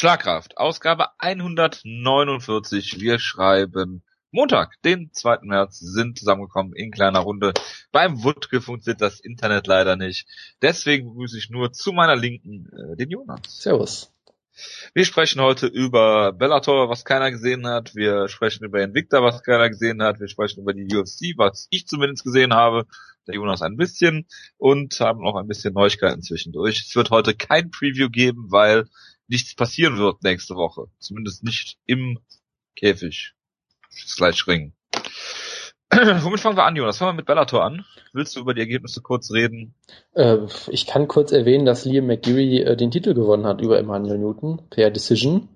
Schlagkraft, Ausgabe 149. Wir schreiben Montag, den 2. März, sind zusammengekommen in kleiner Runde. Beim Wutke funktioniert das Internet leider nicht. Deswegen begrüße ich nur zu meiner Linken äh, den Jonas. Servus. Wir sprechen heute über Bellator, was keiner gesehen hat. Wir sprechen über Invicta, was keiner gesehen hat. Wir sprechen über die UFC, was ich zumindest gesehen habe. Der Jonas ein bisschen. Und haben noch ein bisschen Neuigkeiten zwischendurch. Es wird heute kein Preview geben, weil nichts passieren wird nächste Woche. Zumindest nicht im Käfig. Slash Ring. Womit fangen wir an, Jonas? Fangen wir mit Bellator an. Willst du über die Ergebnisse kurz reden? Äh, ich kann kurz erwähnen, dass Liam McGeary äh, den Titel gewonnen hat über Emmanuel Newton per Decision,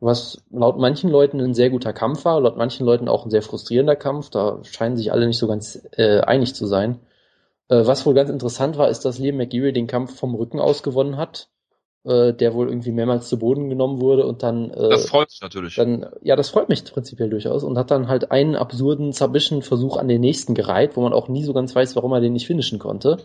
was laut manchen Leuten ein sehr guter Kampf war, laut manchen Leuten auch ein sehr frustrierender Kampf. Da scheinen sich alle nicht so ganz äh, einig zu sein. Äh, was wohl ganz interessant war, ist, dass Liam McGeary den Kampf vom Rücken aus gewonnen hat äh, der wohl irgendwie mehrmals zu Boden genommen wurde und dann. Äh, das freut mich natürlich. Dann, ja, das freut mich prinzipiell durchaus und hat dann halt einen absurden Submission-Versuch an den nächsten gereiht, wo man auch nie so ganz weiß, warum er den nicht finishen konnte.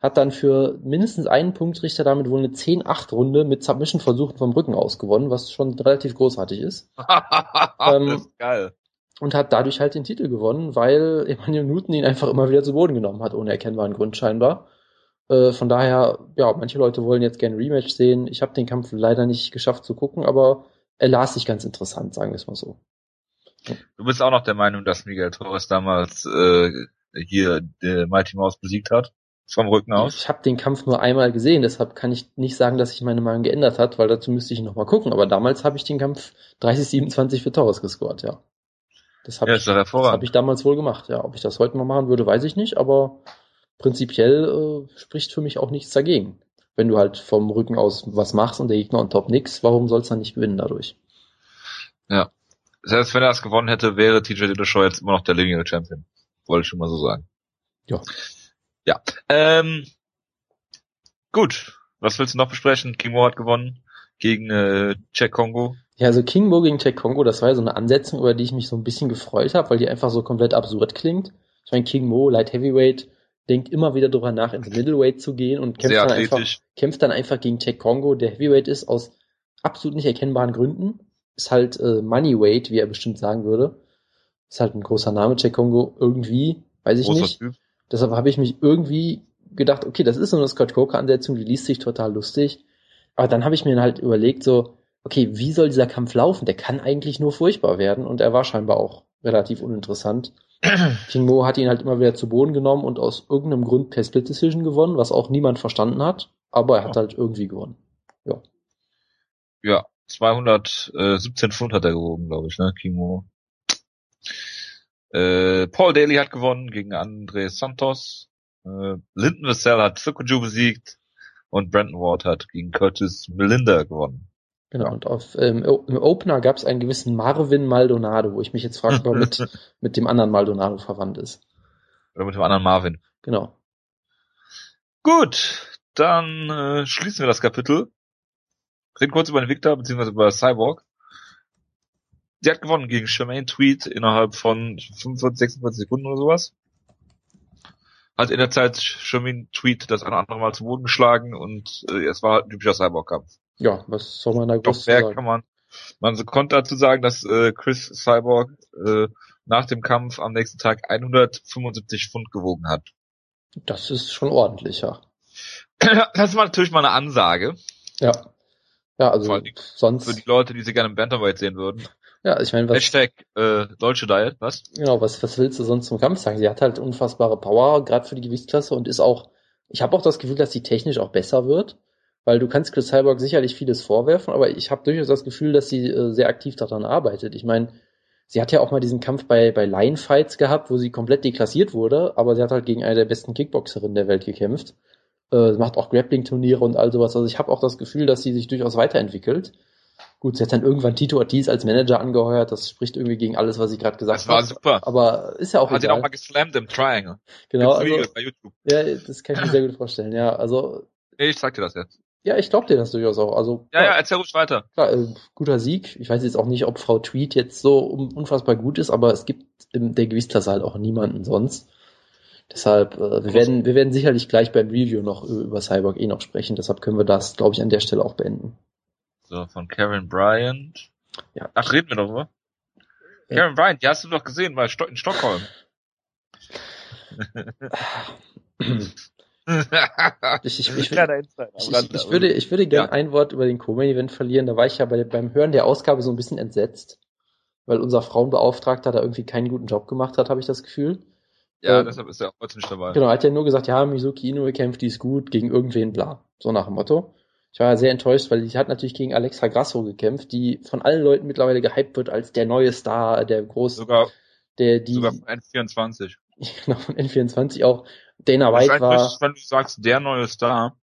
Hat dann für mindestens einen Punktrichter damit wohl eine 10-8-Runde mit Submission-Versuchen vom Rücken aus gewonnen, was schon relativ großartig ist. ähm, das ist geil. Und hat dadurch halt den Titel gewonnen, weil Emmanuel Newton ihn einfach immer wieder zu Boden genommen hat, ohne erkennbaren Grund scheinbar. Äh, von daher, ja, manche Leute wollen jetzt gerne Rematch sehen. Ich habe den Kampf leider nicht geschafft zu gucken, aber er las sich ganz interessant, sagen wir es mal so. Du bist auch noch der Meinung, dass Miguel Torres damals äh, hier äh, Mighty Mouse besiegt hat? Vom Rücken aus? Ich habe den Kampf nur einmal gesehen, deshalb kann ich nicht sagen, dass sich meine Meinung geändert hat, weil dazu müsste ich nochmal gucken. Aber damals habe ich den Kampf 30-27 für Torres gescored, ja. Das habe ja, ich, das hab ich damals wohl gemacht, ja. Ob ich das heute mal machen würde, weiß ich nicht, aber prinzipiell äh, spricht für mich auch nichts dagegen. Wenn du halt vom Rücken aus was machst und der Gegner on top nix, warum soll's dann nicht gewinnen dadurch? Ja. Selbst wenn er es gewonnen hätte, wäre TJ Dillashaw jetzt immer noch der Living Champion. Wollte ich schon mal so sagen. Ja. Ja. Ähm, gut. Was willst du noch besprechen? King Mo hat gewonnen gegen äh, Jack Kongo. Ja, also King Mo gegen Jack Kongo, das war ja so eine Ansetzung, über die ich mich so ein bisschen gefreut habe, weil die einfach so komplett absurd klingt. Ich meine, King Mo, Light Heavyweight, denkt immer wieder darüber nach, ins Middleweight zu gehen und kämpft dann, einfach, kämpft dann einfach gegen Jack Kongo, der Heavyweight ist, aus absolut nicht erkennbaren Gründen. Ist halt äh, Moneyweight, wie er bestimmt sagen würde. Ist halt ein großer Name, Jack Kongo, irgendwie, weiß ich Großer nicht. Typ. Deshalb habe ich mich irgendwie gedacht, okay, das ist so eine Scott Coker-Ansetzung, die liest sich total lustig. Aber dann habe ich mir halt überlegt, so, okay, wie soll dieser Kampf laufen? Der kann eigentlich nur furchtbar werden und er war scheinbar auch relativ uninteressant. King Mo hat ihn halt immer wieder zu Boden genommen und aus irgendeinem Grund per Split Decision gewonnen, was auch niemand verstanden hat, aber er hat halt irgendwie gewonnen. Ja. Ja, 217 Pfund hat er gewogen, glaube ich, ne, King Mo. Äh, Paul Daly hat gewonnen gegen André Santos. Äh, Lyndon Vassell hat Sukuju besiegt und Brandon Ward hat gegen Curtis Melinda gewonnen. Genau, und auf, ähm, im Opener gab es einen gewissen Marvin Maldonado, wo ich mich jetzt frage, ob er mit, mit dem anderen Maldonado verwandt ist. Oder mit dem anderen Marvin. Genau. Gut, dann äh, schließen wir das Kapitel. Reden kurz über den Victor, beziehungsweise über Cyborg. Sie hat gewonnen gegen Charmaine Tweet innerhalb von 45, 46 Sekunden oder sowas. Hat in der Zeit Charmaine Tweet das eine oder andere Mal zu Boden geschlagen und äh, es war halt ein typischer Cyborg-Kampf. Ja, was soll man da groß sagen? kann man, man konnte dazu sagen, dass äh, Chris Cyborg äh, nach dem Kampf am nächsten Tag 175 Pfund gewogen hat. Das ist schon ordentlich, ja. Das ist natürlich mal eine Ansage. Ja. Ja, also sonst. Für die Leute, die sie gerne im Bantamweight sehen würden. Ja, ich meine, was. Hashtag äh, deutsche Diet, was? Genau, was, was willst du sonst zum Kampf sagen? Sie hat halt unfassbare Power, gerade für die Gewichtsklasse und ist auch. Ich habe auch das Gefühl, dass sie technisch auch besser wird weil du kannst Chris Cyborg sicherlich vieles vorwerfen, aber ich habe durchaus das Gefühl, dass sie äh, sehr aktiv daran arbeitet. Ich meine, sie hat ja auch mal diesen Kampf bei, bei Line Fights gehabt, wo sie komplett deklassiert wurde, aber sie hat halt gegen eine der besten Kickboxerinnen der Welt gekämpft. Äh, macht auch Grappling-Turniere und all sowas. Also ich habe auch das Gefühl, dass sie sich durchaus weiterentwickelt. Gut, sie hat dann irgendwann Tito Ortiz als Manager angeheuert. Das spricht irgendwie gegen alles, was ich gerade gesagt habe. Das war hab. super. Aber ist ja auch Hat egal. ihn auch mal geslammt im Triangle. Genau. Also, ja, das kann ich mir sehr gut vorstellen. Ja, also. Nee, ich zeig dir das jetzt. Ja, ich glaube dir das durchaus auch. Also, ja, ja, erzähl ruhig weiter. Klar, äh, guter Sieg. Ich weiß jetzt auch nicht, ob Frau Tweet jetzt so unfassbar gut ist, aber es gibt in der Gewichtsklasse halt auch niemanden sonst. Deshalb, äh, wir werden, wir werden sicherlich gleich beim Review noch über Cyborg eh noch sprechen. Deshalb können wir das, glaube ich, an der Stelle auch beenden. So, von Karen Bryant. Ja. Ach, reden wir doch, oder? Ja. Karen Bryant, die hast du doch gesehen, war in Stockholm. ich, ich, ich, ich, ich, würde, ich würde gerne ja. ein Wort über den Co-Main-Event verlieren. Da war ich ja bei, beim Hören der Ausgabe so ein bisschen entsetzt, weil unser Frauenbeauftragter da irgendwie keinen guten Job gemacht hat, habe ich das Gefühl. Ja, äh, deshalb ist er auch heute nicht dabei. Genau, er hat ja nur gesagt, ja, Mizuki Inoue kämpft, die ist gut, gegen irgendwen, bla. So nach dem Motto. Ich war ja sehr enttäuscht, weil die hat natürlich gegen Alexa Grasso gekämpft, die von allen Leuten mittlerweile gehypt wird als der neue Star, der groß, sogar, der die sogar von N24. Genau, von N24 auch. Dana White war. Wenn du sagst, der neue Star.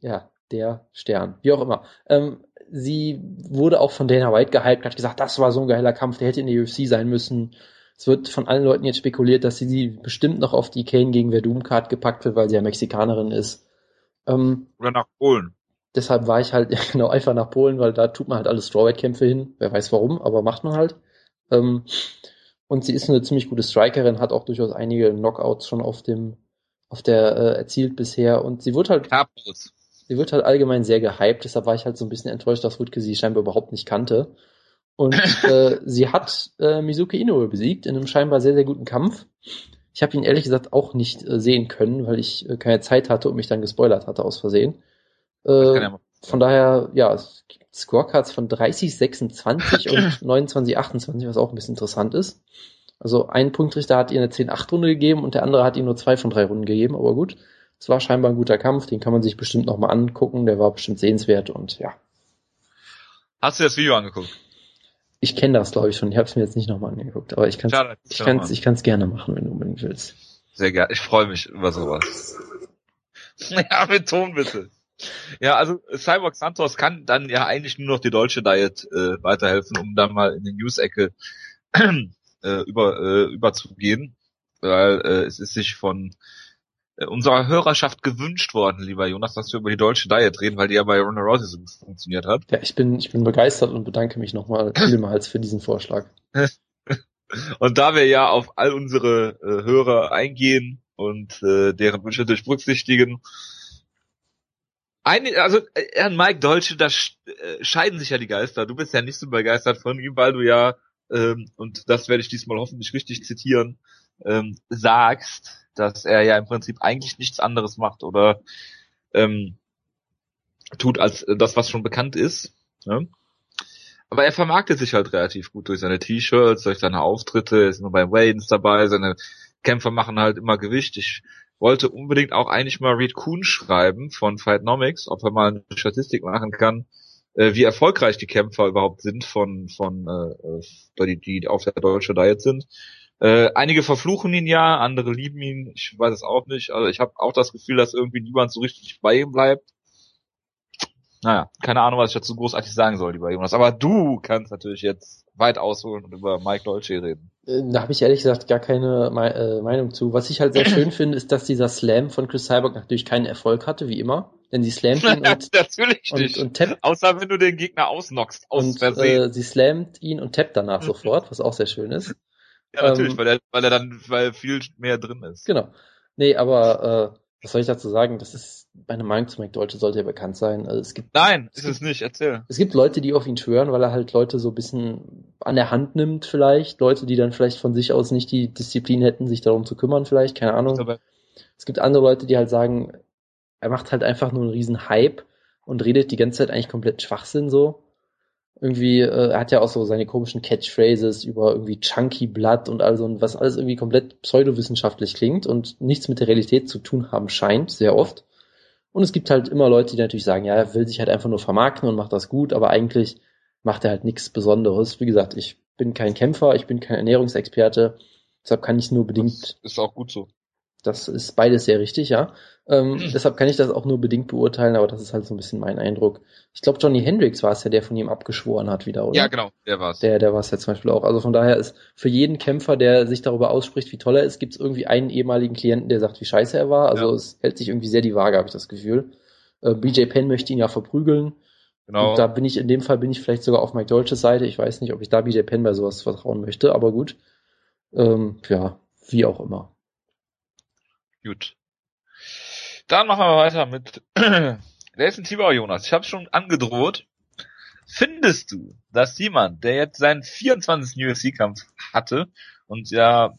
Ja, der Stern, wie auch immer. Ähm, sie wurde auch von Dana White gehypt, hat gesagt, das war so ein geiler Kampf, der hätte in der UFC sein müssen. Es wird von allen Leuten jetzt spekuliert, dass sie sie bestimmt noch auf die Kane gegen Verdum Card gepackt wird, weil sie ja Mexikanerin ist. Ähm, Oder nach Polen. Deshalb war ich halt ja, genau einfach nach Polen, weil da tut man halt alle Strawweight-Kämpfe hin. Wer weiß warum, aber macht man halt. Ähm, und sie ist eine ziemlich gute Strikerin, hat auch durchaus einige Knockouts schon auf dem auf der äh, erzielt bisher und sie wird halt Capos. sie wird halt allgemein sehr gehypt, deshalb war ich halt so ein bisschen enttäuscht, dass Wutke sie scheinbar überhaupt nicht kannte. Und äh, sie hat äh, Mizuki Inoue besiegt in einem scheinbar sehr, sehr guten Kampf. Ich habe ihn ehrlich gesagt auch nicht äh, sehen können, weil ich äh, keine Zeit hatte und mich dann gespoilert hatte aus Versehen. Äh, von daher, ja, es Scorecards von 30, 26 und 29, 28, was auch ein bisschen interessant ist. Also ein Punktrichter hat ihr eine 10-8-Runde gegeben und der andere hat ihm nur zwei von drei Runden gegeben, aber gut. Es war scheinbar ein guter Kampf, den kann man sich bestimmt nochmal angucken, der war bestimmt sehenswert und ja. Hast du das Video angeguckt? Ich kenne das, glaube ich, schon. Ich habe es mir jetzt nicht nochmal angeguckt, aber ich kann es ich kann's, ich kann's gerne machen, wenn du unbedingt willst. Sehr gerne. Ich freue mich über sowas. ja, mit Ton bitte. Ja, also Cyborg Santos kann dann ja eigentlich nur noch die deutsche Diet äh, weiterhelfen, um dann mal in die News-Ecke äh, über, äh, überzugehen, weil äh, es ist sich von äh, unserer Hörerschaft gewünscht worden, lieber Jonas, dass wir über die deutsche Diet reden, weil die ja bei Ronda Rousey so gut funktioniert hat. Ja, ich bin, ich bin begeistert und bedanke mich nochmal vielmals für diesen Vorschlag. und da wir ja auf all unsere äh, Hörer eingehen und äh, deren Wünsche berücksichtigen, ein, also äh, an Mike Dolce, da äh, scheiden sich ja die Geister. Du bist ja nicht so begeistert von ihm, weil du ja, ähm, und das werde ich diesmal hoffentlich richtig zitieren, ähm, sagst, dass er ja im Prinzip eigentlich nichts anderes macht oder ähm, tut als das, was schon bekannt ist. Ne? Aber er vermarktet sich halt relativ gut durch seine T-Shirts, durch seine Auftritte, ist immer bei Waynes dabei, seine Kämpfer machen halt immer Gewicht. Ich wollte unbedingt auch eigentlich mal Reed Kuhn schreiben von Fightnomics, ob er mal eine Statistik machen kann, äh, wie erfolgreich die Kämpfer überhaupt sind von, von äh, die, die auf der deutschen Diet sind. Äh, einige verfluchen ihn ja, andere lieben ihn, ich weiß es auch nicht. Also ich habe auch das Gefühl, dass irgendwie niemand so richtig bei ihm bleibt. Naja, keine Ahnung, was ich dazu großartig sagen soll, lieber Jonas. Aber du kannst natürlich jetzt weit ausholen und über Mike Dolce reden. Äh, da habe ich ehrlich gesagt gar keine äh, Meinung zu. Was ich halt sehr schön finde, ist, dass dieser Slam von Chris Cyborg natürlich keinen Erfolg hatte, wie immer. Denn sie slammt ihn und, natürlich und, nicht. und tappt. Außer wenn du den Gegner ausnockst, aus und, Versehen. Äh, sie slammt ihn und tappt danach sofort, was auch sehr schön ist. Ja, natürlich, ähm, weil, er, weil er dann weil viel mehr drin ist. Genau. Nee, aber äh, was soll ich dazu sagen? Das ist meine Meinung zu Mike Deutsche sollte ja bekannt sein. Also es gibt Nein, ist es nicht, erzähl. Es gibt Leute, die auf ihn schwören, weil er halt Leute so ein bisschen an der Hand nimmt vielleicht, Leute, die dann vielleicht von sich aus nicht die Disziplin hätten, sich darum zu kümmern vielleicht, keine Ahnung. Es gibt andere Leute, die halt sagen, er macht halt einfach nur einen riesen Hype und redet die ganze Zeit eigentlich komplett Schwachsinn so irgendwie, äh, er hat ja auch so seine komischen Catchphrases über irgendwie Chunky Blood und also was alles irgendwie komplett pseudowissenschaftlich klingt und nichts mit der Realität zu tun haben scheint, sehr oft. Und es gibt halt immer Leute, die natürlich sagen, ja, er will sich halt einfach nur vermarkten und macht das gut, aber eigentlich macht er halt nichts Besonderes. Wie gesagt, ich bin kein Kämpfer, ich bin kein Ernährungsexperte, deshalb kann ich nur bedingt. Das ist auch gut so. Das ist beides sehr richtig, ja. Ähm, mhm. Deshalb kann ich das auch nur bedingt beurteilen, aber das ist halt so ein bisschen mein Eindruck. Ich glaube, Johnny Hendricks war es ja, der von ihm abgeschworen hat wieder, oder? Ja, genau, der war es. Der, der war es ja zum Beispiel auch. Also von daher ist für jeden Kämpfer, der sich darüber ausspricht, wie toll er ist, gibt es irgendwie einen ehemaligen Klienten, der sagt, wie scheiße er war. Also ja. es hält sich irgendwie sehr die Waage, habe ich das Gefühl. Äh, BJ Penn möchte ihn ja verprügeln. Genau. Und da bin ich, in dem Fall bin ich vielleicht sogar auf Mike Dolces Seite. Ich weiß nicht, ob ich da BJ Penn bei sowas vertrauen möchte, aber gut. Ähm, ja, wie auch immer. Gut. Dann machen wir weiter mit Nelson Tibau, Jonas. Ich habe schon angedroht. Findest du, dass jemand, der jetzt seinen 24. UFC-Kampf hatte und ja,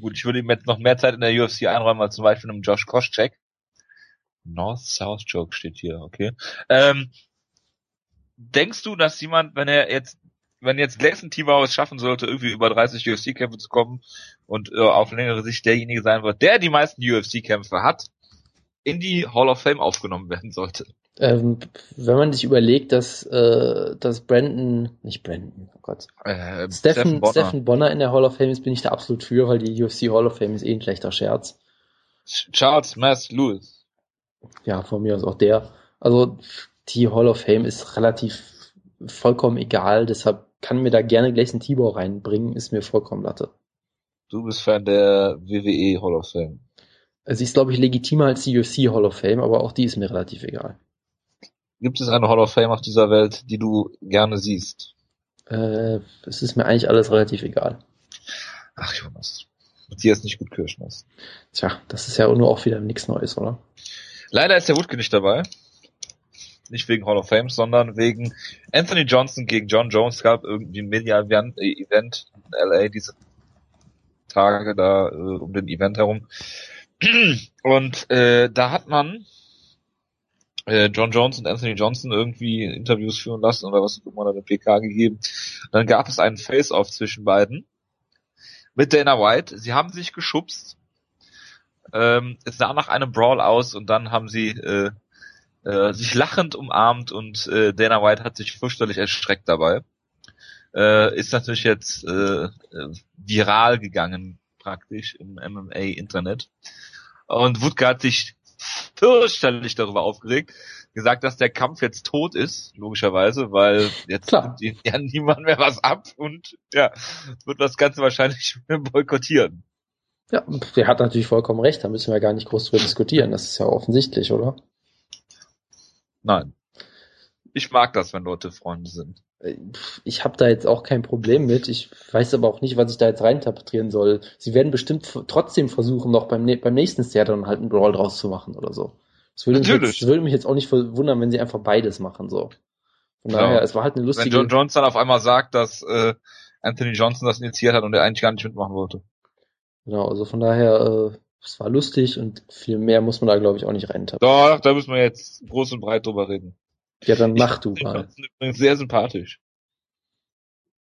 gut, ich würde ihm jetzt noch mehr Zeit in der UFC einräumen als zum Beispiel einem Josh Koscheck. North-South Joke steht hier, okay. Ähm, denkst du, dass jemand, wenn er jetzt, wenn jetzt Gleison Tibau es schaffen sollte, irgendwie über 30 UFC-Kämpfe zu kommen und äh, auf längere Sicht derjenige sein wird, der die meisten UFC-Kämpfe hat, in die Hall of Fame aufgenommen werden sollte? Ähm, wenn man sich überlegt, dass, äh, dass Brandon, nicht Brandon, oh Gott, äh, Stephen, Bonner. Stephen Bonner in der Hall of Fame ist, bin ich da absolut für, weil die UFC Hall of Fame ist eh ein schlechter Scherz. Charles Mass Lewis. Ja, von mir aus auch der. Also die Hall of Fame ist relativ vollkommen egal, deshalb kann mir da gerne gleich ein Tibor reinbringen, ist mir vollkommen Latte. Du bist Fan der WWE Hall of Fame. Sie ist, glaube ich, legitimer als die UFC Hall of Fame, aber auch die ist mir relativ egal. Gibt es eine Hall of Fame auf dieser Welt, die du gerne siehst? Äh, es ist mir eigentlich alles relativ egal. Ach Jonas, Matthias nicht gut Kirschnuss. Tja, das ist ja nur auch wieder nichts Neues, oder? Leider ist der Wutke nicht dabei. Nicht wegen Hall of Fame, sondern wegen Anthony Johnson gegen John Jones. Es gab irgendwie ein Media-Event in LA diese Tage da äh, um den Event herum. Und äh, da hat man äh, John Jones und Anthony Johnson irgendwie Interviews führen lassen oder was immer eine PK gegeben. Dann gab es einen Face-Off zwischen beiden mit Dana White. Sie haben sich geschubst. Ähm, es sah nach einem Brawl aus und dann haben sie äh, äh, sich lachend umarmt und äh, Dana White hat sich fürchterlich erschreckt dabei. Äh, ist natürlich jetzt äh, äh viral gegangen praktisch im MMA-Internet. Und Wutke hat sich fürchterlich darüber aufgeregt, gesagt, dass der Kampf jetzt tot ist, logischerweise, weil jetzt Klar. nimmt ja niemand mehr was ab und ja, wird das Ganze wahrscheinlich boykottieren. Ja, der hat natürlich vollkommen recht, da müssen wir gar nicht groß drüber diskutieren, das ist ja offensichtlich, oder? Nein. Ich mag das, wenn Leute Freunde sind. Ich habe da jetzt auch kein Problem mit. Ich weiß aber auch nicht, was ich da jetzt reinterpretieren soll. Sie werden bestimmt trotzdem versuchen, noch beim, beim nächsten Theater dann halt einen Brawl draus zu machen oder so. Das würde, mich jetzt, das würde mich jetzt auch nicht wundern, wenn sie einfach beides machen so. Von daher, es war halt eine lustige. Wenn John Johnson auf einmal sagt, dass äh, Anthony Johnson das initiiert hat und er eigentlich gar nicht mitmachen wollte. Genau, also von daher, äh, es war lustig und viel mehr muss man da glaube ich auch nicht reintappen. Doch, da müssen wir jetzt groß und breit drüber reden. Ja, dann mach du mal. Übrigens sehr sympathisch.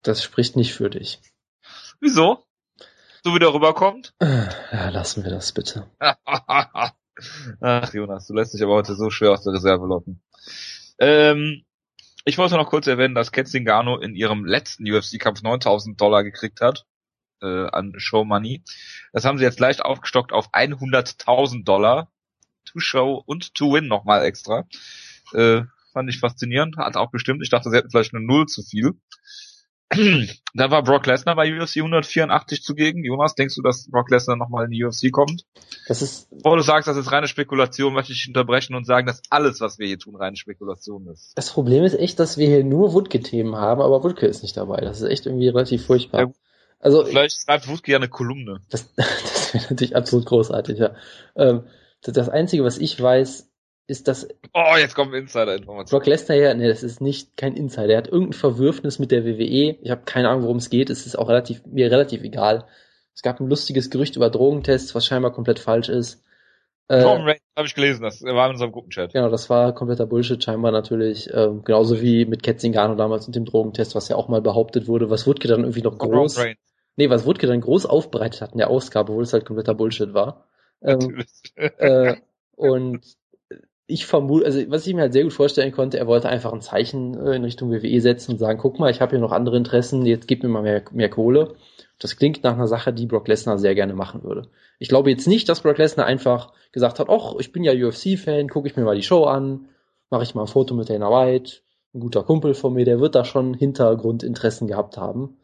Das spricht nicht für dich. Wieso? So wie der rüberkommt? Ja, lassen wir das bitte. Ach, Jonas, du lässt dich aber heute so schwer aus der Reserve locken. Ähm, ich wollte noch kurz erwähnen, dass Ketzingano in ihrem letzten UFC-Kampf 9000 Dollar gekriegt hat äh, an Show Money. Das haben sie jetzt leicht aufgestockt auf 100.000 Dollar. To Show und To Win nochmal extra. Äh, fand ich faszinierend, hat auch bestimmt. Ich dachte, sie hätten vielleicht eine Null zu viel. da war Brock Lesnar bei UFC 184 zugegen. Jonas, denkst du, dass Brock Lesnar nochmal in die UFC kommt? Das ist. Bevor du sagst, das ist reine Spekulation, möchte ich unterbrechen und sagen, dass alles, was wir hier tun, reine Spekulation ist. Das Problem ist echt, dass wir hier nur Wutke-Themen haben, aber Wutke ist nicht dabei. Das ist echt irgendwie relativ furchtbar. Ja, also vielleicht schreibt Wutke ja eine Kolumne. Das, das wäre natürlich absolut großartig, ja. Ähm, das Einzige, was ich weiß, ist das. Oh, jetzt kommt Insider-Information. Brock Lesnar ja, nee, das ist nicht kein Insider. Er hat irgendein Verwürfnis mit der WWE. Ich habe keine Ahnung, worum es geht. Es ist auch relativ, mir relativ egal. Es gab ein lustiges Gerücht über Drogentests, was scheinbar komplett falsch ist. Äh, Tom Ray, habe ich gelesen, das war in unserem Gruppenchat. Genau, das war kompletter Bullshit scheinbar natürlich. Ähm, genauso wie mit Ketzingano damals und dem Drogentest, was ja auch mal behauptet wurde, was Wutke dann irgendwie noch groß. Nee, was Wutke dann groß aufbereitet hat in der Ausgabe, obwohl es halt kompletter Bullshit war. Ähm, äh, und ich vermute, also was ich mir halt sehr gut vorstellen konnte, er wollte einfach ein Zeichen äh, in Richtung WWE setzen und sagen, guck mal, ich habe hier noch andere Interessen, jetzt gib mir mal mehr, mehr Kohle. Das klingt nach einer Sache, die Brock Lesnar sehr gerne machen würde. Ich glaube jetzt nicht, dass Brock Lesnar einfach gesagt hat, ach, ich bin ja UFC-Fan, gucke ich mir mal die Show an, mache ich mal ein Foto mit Dana White, ein guter Kumpel von mir, der wird da schon Hintergrundinteressen gehabt haben.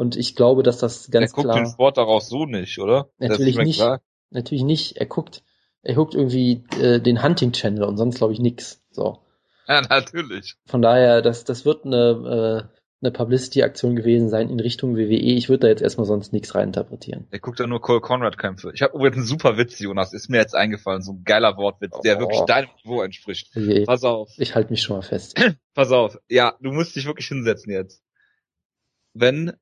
Und ich glaube, dass das ganz klar... Er guckt den Sport daraus so nicht, oder? Natürlich nicht. Klar. Natürlich nicht. Er guckt er guckt irgendwie äh, den Hunting Channel und sonst glaube ich nix. So. Ja, natürlich. Von daher, das, das wird eine, eine Publicity-Aktion gewesen sein in Richtung WWE. Ich würde da jetzt erstmal sonst nichts reininterpretieren. Er guckt da nur Cole Conrad-Kämpfe. Ich habe übrigens einen super Witz, Jonas. Ist mir jetzt eingefallen. So ein geiler Wortwitz, der oh. wirklich deinem Niveau entspricht. Je. Pass auf. Ich halte mich schon mal fest. Pass auf. Ja, du musst dich wirklich hinsetzen jetzt. Wenn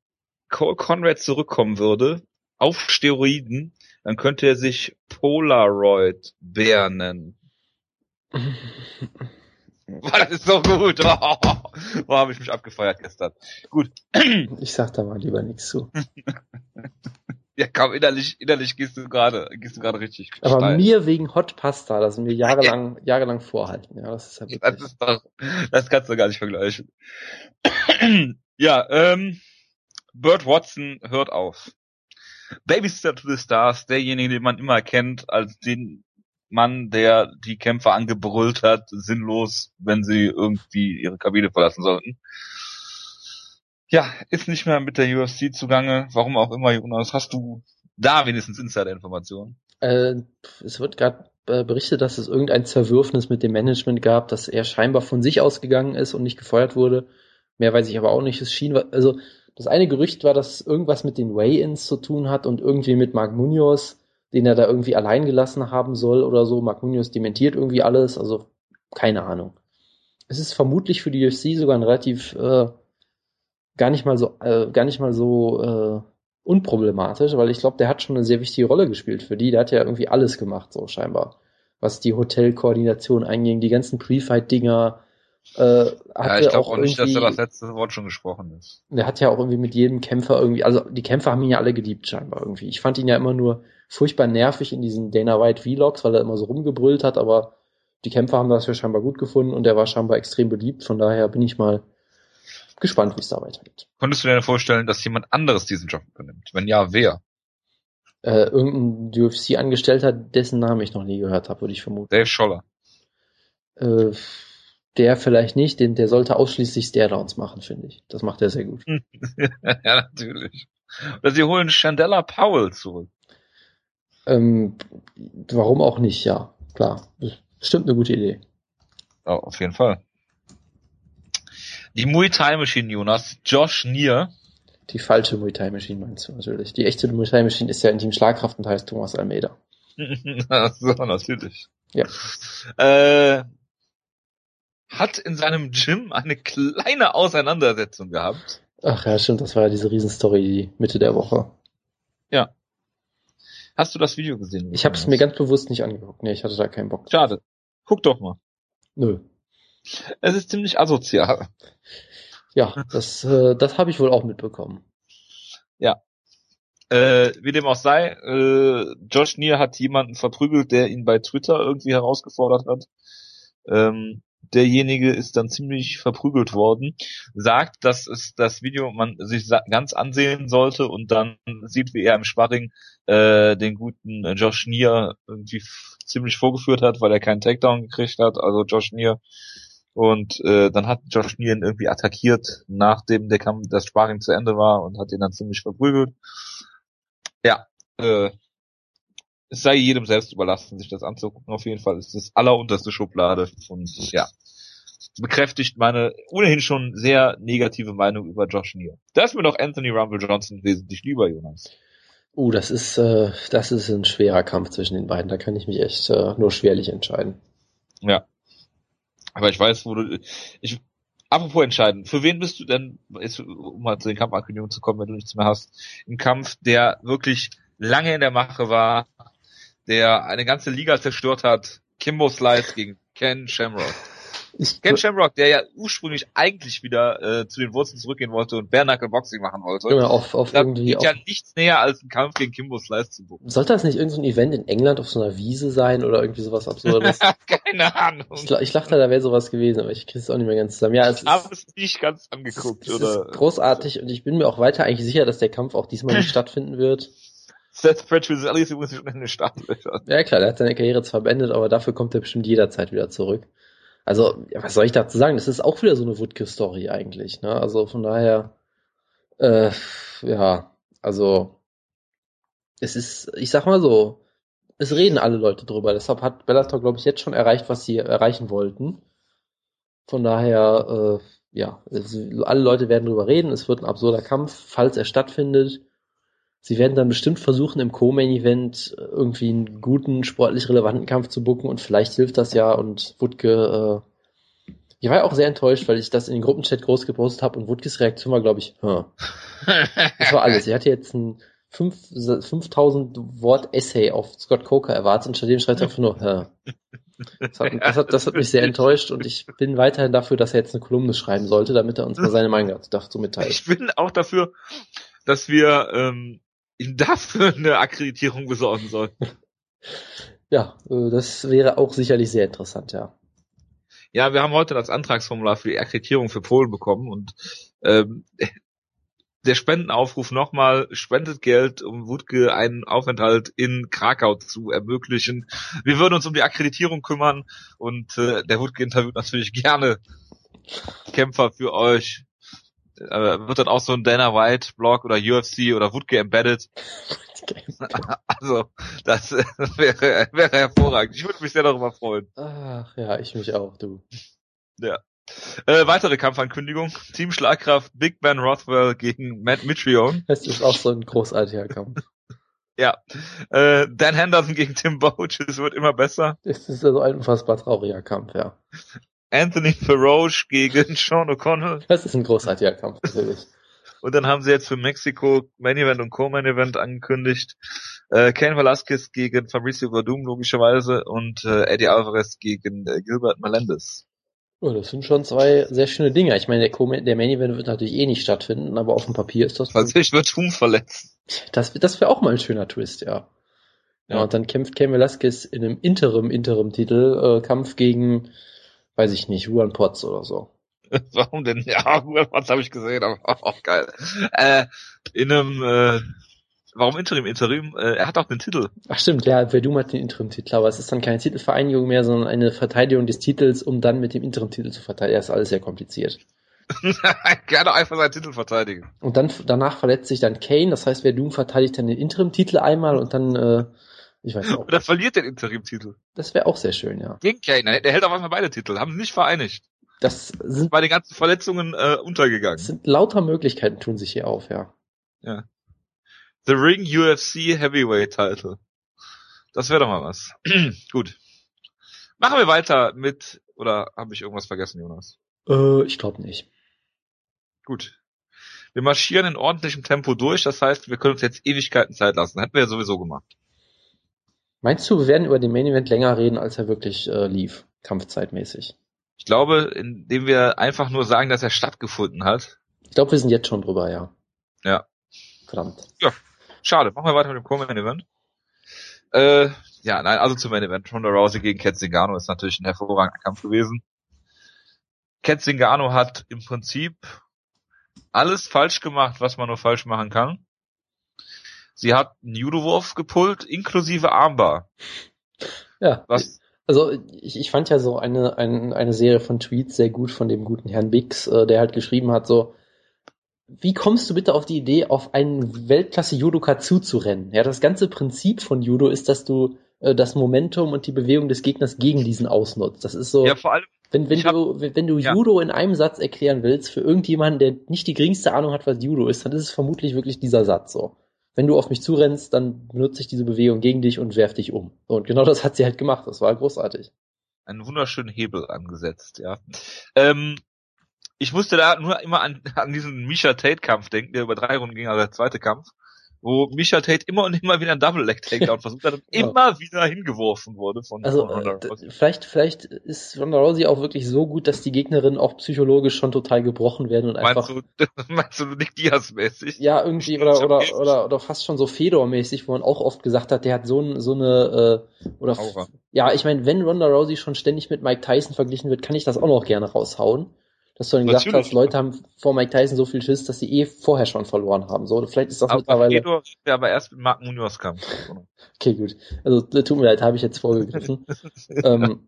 Cole Conrad zurückkommen würde, auf Steroiden, dann könnte er sich Polaroid Bär nennen. Das ist so gut. Oh, oh habe ich mich abgefeiert gestern. Gut. Ich sag da mal lieber nichts zu. ja, kaum innerlich, innerlich gehst du gerade, gehst du gerade richtig. Aber steil. mir wegen Hot Pasta, das mir jahrelang, ja. jahrelang vorhalten. Ja, das ist ja wirklich. Das, ist doch, das kannst du gar nicht vergleichen. ja, ähm, Burt Watson hört auf. Babysitter to the Stars, derjenige, den man immer kennt als den Mann, der die Kämpfer angebrüllt hat, sinnlos, wenn sie irgendwie ihre Kabine verlassen sollten. Ja, ist nicht mehr mit der UFC zugange. Warum auch immer, Jonas. Hast du da wenigstens Insider-Informationen? Äh, es wird gerade äh, berichtet, dass es irgendein Zerwürfnis mit dem Management gab, dass er scheinbar von sich ausgegangen ist und nicht gefeuert wurde. Mehr weiß ich aber auch nicht. Es schien, also das eine Gerücht war, dass irgendwas mit den Way-Ins zu tun hat und irgendwie mit Mark Munoz den er da irgendwie allein gelassen haben soll oder so. Mark Munoz dementiert irgendwie alles, also keine Ahnung. Es ist vermutlich für die UFC sogar ein relativ äh, gar nicht mal so äh, gar nicht mal so äh, unproblematisch, weil ich glaube, der hat schon eine sehr wichtige Rolle gespielt für die. Der hat ja irgendwie alles gemacht, so scheinbar. Was die Hotelkoordination einging, die ganzen Pre-Fight-Dinger, äh, ja, ich glaube auch, auch nicht, dass er das letzte Wort schon gesprochen ist. Der hat ja auch irgendwie mit jedem Kämpfer irgendwie, also die Kämpfer haben ihn ja alle geliebt scheinbar irgendwie. Ich fand ihn ja immer nur furchtbar nervig in diesen Dana White Vlogs, weil er immer so rumgebrüllt hat, aber die Kämpfer haben das ja scheinbar gut gefunden und er war scheinbar extrem beliebt. Von daher bin ich mal gespannt, wie es da weitergeht. Konntest du dir vorstellen, dass jemand anderes diesen Job übernimmt? Wenn ja, wer? Äh, irgendein UFC-Angestellter, dessen Namen ich noch nie gehört habe, würde ich vermuten. Dave Scholler. Äh, der vielleicht nicht, den, der sollte ausschließlich Staredowns machen, finde ich. Das macht er sehr gut. ja, natürlich. Oder sie holen Chandela Powell zurück. Ähm, warum auch nicht, ja. Klar. Bestimmt eine gute Idee. Oh, auf jeden Fall. Die Muay Thai Machine, Jonas. Josh Nier. Die falsche Muay Thai Machine meinst du natürlich. Die echte Muay Thai Machine ist ja in Team Schlagkraft und heißt Thomas Almeida. so, natürlich. Ja. Äh, hat in seinem Gym eine kleine Auseinandersetzung gehabt. Ach ja, stimmt, das war ja diese Riesenstory die Mitte der Woche. Ja. Hast du das Video gesehen? Ich habe es mir ganz bewusst nicht angeguckt. Nee, ich hatte da keinen Bock. Schade. Guck doch mal. Nö. Es ist ziemlich asozial. Ja, das, äh, das habe ich wohl auch mitbekommen. Ja. Äh, wie dem auch sei, äh, Josh Neer hat jemanden verprügelt, der ihn bei Twitter irgendwie herausgefordert hat. Ähm, derjenige ist dann ziemlich verprügelt worden, sagt, dass es das Video man sich ganz ansehen sollte und dann sieht, wie er im Sparring äh, den guten Josh Nier irgendwie ziemlich vorgeführt hat, weil er keinen Takedown gekriegt hat, also Josh Nier. Und äh, dann hat Josh Nier ihn irgendwie attackiert, nachdem der Kampf, das Sparring zu Ende war und hat ihn dann ziemlich verprügelt. Ja, äh, es sei jedem selbst überlassen, sich das anzugucken. Auf jeden Fall ist das allerunterste Schublade und ja, bekräftigt meine ohnehin schon sehr negative Meinung über Josh Neal. Da ist mir doch Anthony Rumble Johnson wesentlich lieber, Jonas. Uh, das ist, äh, das ist ein schwerer Kampf zwischen den beiden. Da kann ich mich echt äh, nur schwerlich entscheiden. Ja. Aber ich weiß, wo du, ich, apropos entscheiden, für wen bist du denn, jetzt, um mal zu den Kampfankündigungen zu kommen, wenn du nichts mehr hast, im Kampf, der wirklich lange in der Mache war, der eine ganze Liga zerstört hat. Kimbo Slice gegen Ken Shamrock. Ich, Ken Shamrock, der ja ursprünglich eigentlich wieder äh, zu den Wurzeln zurückgehen wollte und Bare Knuckle Boxing machen wollte. Ja, auf, auf da irgendwie. Geht ja nichts näher als ein Kampf gegen Kimbo Slice zu buchen. Sollte das nicht irgendein so Event in England auf so einer Wiese sein oder irgendwie sowas Absurdes? Keine Ahnung. Ich, ich dachte, da wäre sowas gewesen, aber ich kriege es auch nicht mehr ganz zusammen. Ja, es ich habe es nicht ganz angeguckt, es, oder? ist großartig und ich bin mir auch weiter eigentlich sicher, dass der Kampf auch diesmal nicht stattfinden wird. Seth Patrick ist übrigens schon in den Startlöchern. Ja klar, der hat seine Karriere zwar beendet, aber dafür kommt er bestimmt jederzeit wieder zurück. Also, was soll ich dazu sagen? Das ist auch wieder so eine Woodke-Story eigentlich. Ne? Also von daher, äh, ja, also es ist, ich sag mal so, es reden alle Leute drüber. Deshalb hat Bellator, glaube ich, jetzt schon erreicht, was sie erreichen wollten. Von daher, ja, also alle Leute werden drüber reden, es wird ein absurder Kampf, falls er stattfindet. Sie werden dann bestimmt versuchen, im Co-Main-Event irgendwie einen guten, sportlich relevanten Kampf zu bucken und vielleicht hilft das ja und Wutke, äh, ich war ja auch sehr enttäuscht, weil ich das in den Gruppenchat groß gepostet habe und Wutkes Reaktion war, glaube ich, hm. das war alles. Er hatte jetzt ein 5000 Wort Essay auf Scott Coker erwartet und stattdessen schreibt er einfach nur, hm. Das hat, das, hat, das hat mich sehr enttäuscht und ich bin weiterhin dafür, dass er jetzt eine Kolumne schreiben sollte, damit er uns mal seine Meinung dazu mitteilt. Ich bin auch dafür, dass wir ähm, ihm dafür eine Akkreditierung besorgen sollten. Ja, äh, das wäre auch sicherlich sehr interessant, ja. Ja, wir haben heute das Antragsformular für die Akkreditierung für Polen bekommen und ähm, der Spendenaufruf nochmal, spendet Geld, um Wutke einen Aufenthalt in Krakau zu ermöglichen. Wir würden uns um die Akkreditierung kümmern und äh, der Wutke interviewt natürlich gerne Kämpfer für euch. Äh, wird dann auch so ein Dana White Blog oder UFC oder Wutke Embedded. also, das äh, wäre, wäre hervorragend. Ich würde mich sehr darüber freuen. Ach ja, ich mich auch, du. Ja. Äh, weitere Kampfankündigung. Team Schlagkraft Big Ben Rothwell gegen Matt Mitrione. Das ist auch so ein großartiger Kampf. ja. Äh, Dan Henderson gegen Tim Boach, es wird immer besser. Das ist also ein unfassbar trauriger Kampf, ja. Anthony Feroge gegen Sean O'Connell. Das ist ein großartiger Kampf, natürlich. Und dann haben sie jetzt für Mexiko Main Event und Co-Main Event angekündigt. Äh, Ken Velasquez gegen Fabricio Verdum logischerweise und äh, Eddie Alvarez gegen äh, Gilbert Melendez. Oh, das sind schon zwei sehr schöne Dinge. Ich meine, der, der Main Event wird natürlich eh nicht stattfinden, aber auf dem Papier ist das. Also ich wird Hum verletzt. Das, das wäre auch mal ein schöner Twist, ja. ja. Ja, und dann kämpft Ken Velasquez in einem Interim-Interim-Titel äh, Kampf gegen, weiß ich nicht, Juan Potts oder so. Warum denn? Ja, Juan Potts habe ich gesehen, aber auch geil. Äh, in einem äh, Warum Interim? Interim, äh, er hat auch den Titel. Ach stimmt, ja, Verdum hat den Interim-Titel, aber es ist dann keine Titelvereinigung mehr, sondern eine Verteidigung des Titels, um dann mit dem Interim-Titel zu verteidigen. Das ist alles sehr kompliziert. Gerne einfach seinen Titel verteidigen. Und dann danach verletzt sich dann Kane, das heißt, Verdum verteidigt dann den Interim-Titel einmal und dann, äh, ich weiß nicht. Oder verliert den Interim-Titel. Das wäre auch sehr schön, ja. Gegen Kane, der hält auf einmal beide Titel, haben nicht vereinigt. Das sind bei den ganzen Verletzungen äh, untergegangen. Sind lauter Möglichkeiten tun sich hier auf, ja. Ja. The Ring UFC Heavyweight Title. Das wäre doch mal was. Gut. Machen wir weiter mit, oder habe ich irgendwas vergessen, Jonas? Äh, ich glaube nicht. Gut. Wir marschieren in ordentlichem Tempo durch, das heißt, wir können uns jetzt Ewigkeiten Zeit lassen. Hätten wir ja sowieso gemacht. Meinst du, wir werden über den Main Event länger reden, als er wirklich äh, lief, kampfzeitmäßig? Ich glaube, indem wir einfach nur sagen, dass er stattgefunden hat. Ich glaube, wir sind jetzt schon drüber, ja. Ja. Verdammt. Ja, Schade, machen wir weiter mit dem Co-Main Event. Äh, ja, nein, also zum Main Event. Ronda Rousey gegen Cat Zingano ist natürlich ein hervorragender Kampf gewesen. Cat Zingano hat im Prinzip alles falsch gemacht, was man nur falsch machen kann. Sie hat einen Judo-Wurf gepullt, inklusive Armbar. Ja. Was? Also ich, ich fand ja so eine, eine, eine Serie von Tweets sehr gut von dem guten Herrn Biggs, äh, der halt geschrieben hat, so, wie kommst du bitte auf die Idee, auf einen Weltklasse-Judoka zuzurennen? Ja, das ganze Prinzip von Judo ist, dass du äh, das Momentum und die Bewegung des Gegners gegen diesen ausnutzt. Das ist so. Ja, vor allem. Wenn, wenn hab, du, wenn du ja. Judo in einem Satz erklären willst, für irgendjemanden, der nicht die geringste Ahnung hat, was Judo ist, dann ist es vermutlich wirklich dieser Satz so. Wenn du auf mich zurennst, dann benutze ich diese Bewegung gegen dich und werf dich um. Und genau das hat sie halt gemacht. Das war großartig. Einen wunderschönen Hebel angesetzt, ja. Ähm, ich musste da nur immer an, an diesen Misha Tate-Kampf denken, der über drei Runden ging, also der zweite Kampf, wo Misha Tate immer und immer wieder ein Double Leg Takedown versucht hat und ja. immer wieder hingeworfen wurde von, also, von Ronda Rousey. Äh, vielleicht, vielleicht ist Ronda Rousey auch wirklich so gut, dass die Gegnerinnen auch psychologisch schon total gebrochen werden und meinst einfach. Du, meinst du Nick Diaz mäßig? Ja, irgendwie oder oder, oder oder fast schon so Fedor mäßig, wo man auch oft gesagt hat, der hat so, ein, so eine äh, oder Aura. ja, ich meine, wenn Ronda Rousey schon ständig mit Mike Tyson verglichen wird, kann ich das auch noch gerne raushauen dass du dann gesagt hast, Leute haben vor Mike Tyson so viel Schiss, dass sie eh vorher schon verloren haben. So, vielleicht ist das aber mittlerweile. Fedor ja aber erst mit Mark Munoz Kampf. okay, gut. Also tut mir leid, habe ich jetzt vorgegriffen. ähm,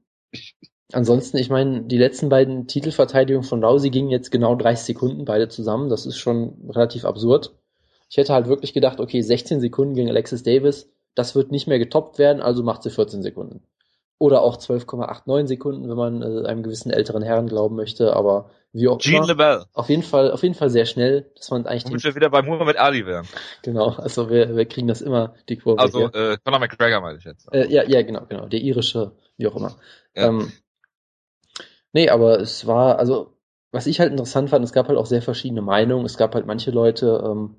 ansonsten, ich meine, die letzten beiden Titelverteidigungen von Rousey gingen jetzt genau 30 Sekunden beide zusammen. Das ist schon relativ absurd. Ich hätte halt wirklich gedacht, okay, 16 Sekunden gegen Alexis Davis, das wird nicht mehr getoppt werden, also macht sie 14 Sekunden. Oder auch 12,89 Sekunden, wenn man äh, einem gewissen älteren Herren glauben möchte, aber wie auch immer. LeBell. Auf jeden Fall, auf jeden Fall sehr schnell, dass man eigentlich. Womit wir wieder bei Muhammad Ali wären. Genau, also wir, wir kriegen das immer, die Kurve. Also, äh, Conor McGregor meine ich jetzt. Äh, ja, ja, genau, genau. Der irische, wie auch immer. Ja. Ähm, nee, aber es war, also, was ich halt interessant fand, es gab halt auch sehr verschiedene Meinungen. Es gab halt manche Leute, ähm,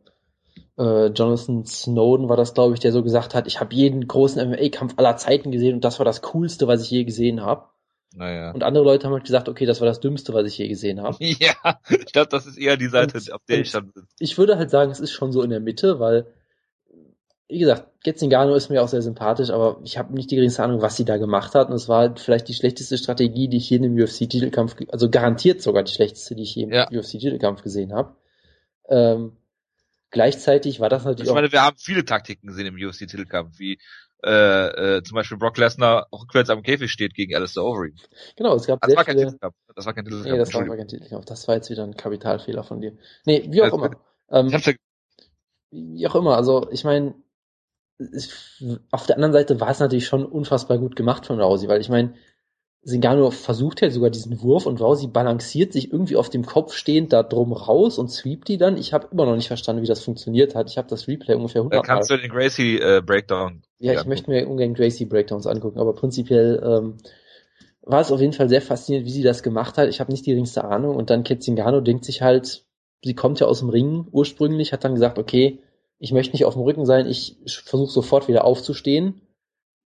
äh, Jonathan Snowden war das, glaube ich, der so gesagt hat, ich habe jeden großen MMA-Kampf aller Zeiten gesehen und das war das Coolste, was ich je gesehen habe. Naja. Und andere Leute haben halt gesagt, okay, das war das Dümmste, was ich je gesehen habe. Ja, ich glaube, das ist eher die Seite, und, auf der ich schon bin. Ich würde halt sagen, es ist schon so in der Mitte, weil, wie gesagt, Getzingano ist mir auch sehr sympathisch, aber ich habe nicht die geringste Ahnung, was sie da gemacht hat. Und es war halt vielleicht die schlechteste Strategie, die ich je in einem UFC-Titelkampf, also garantiert sogar die schlechteste, die ich je im ja. UFC-Titelkampf gesehen habe. Ähm, Gleichzeitig war das natürlich ich meine, wir haben viele Taktiken gesehen im UFC-Titelkampf, wie äh, äh, zum Beispiel Brock Lesnar rückwärts am Käfig steht gegen Alistair Overeem. Genau, es gab das sehr war viele... Kein Titelkampf. Das war kein Titelkampf. Nee, das war kein Titelkampf. Das war jetzt wieder ein Kapitalfehler von dir. Nee, wie auch also, immer. Ähm, ja wie auch immer, also ich meine, auf der anderen Seite war es natürlich schon unfassbar gut gemacht von Rousey, weil ich meine, Singano versucht ja sogar diesen Wurf und Rousey balanciert sich irgendwie auf dem Kopf stehend da drum raus und sweept die dann. Ich habe immer noch nicht verstanden, wie das funktioniert hat. Ich habe das Replay ungefähr 100 Mal. Kannst du den Gracie äh, Breakdown? Ja, ich möchte mir ungern Gracie Breakdowns angucken, aber prinzipiell ähm, war es auf jeden Fall sehr faszinierend, wie sie das gemacht hat. Ich habe nicht die geringste Ahnung und dann Ketzingano denkt sich halt, sie kommt ja aus dem Ring ursprünglich, hat dann gesagt, okay, ich möchte nicht auf dem Rücken sein, ich versuche sofort wieder aufzustehen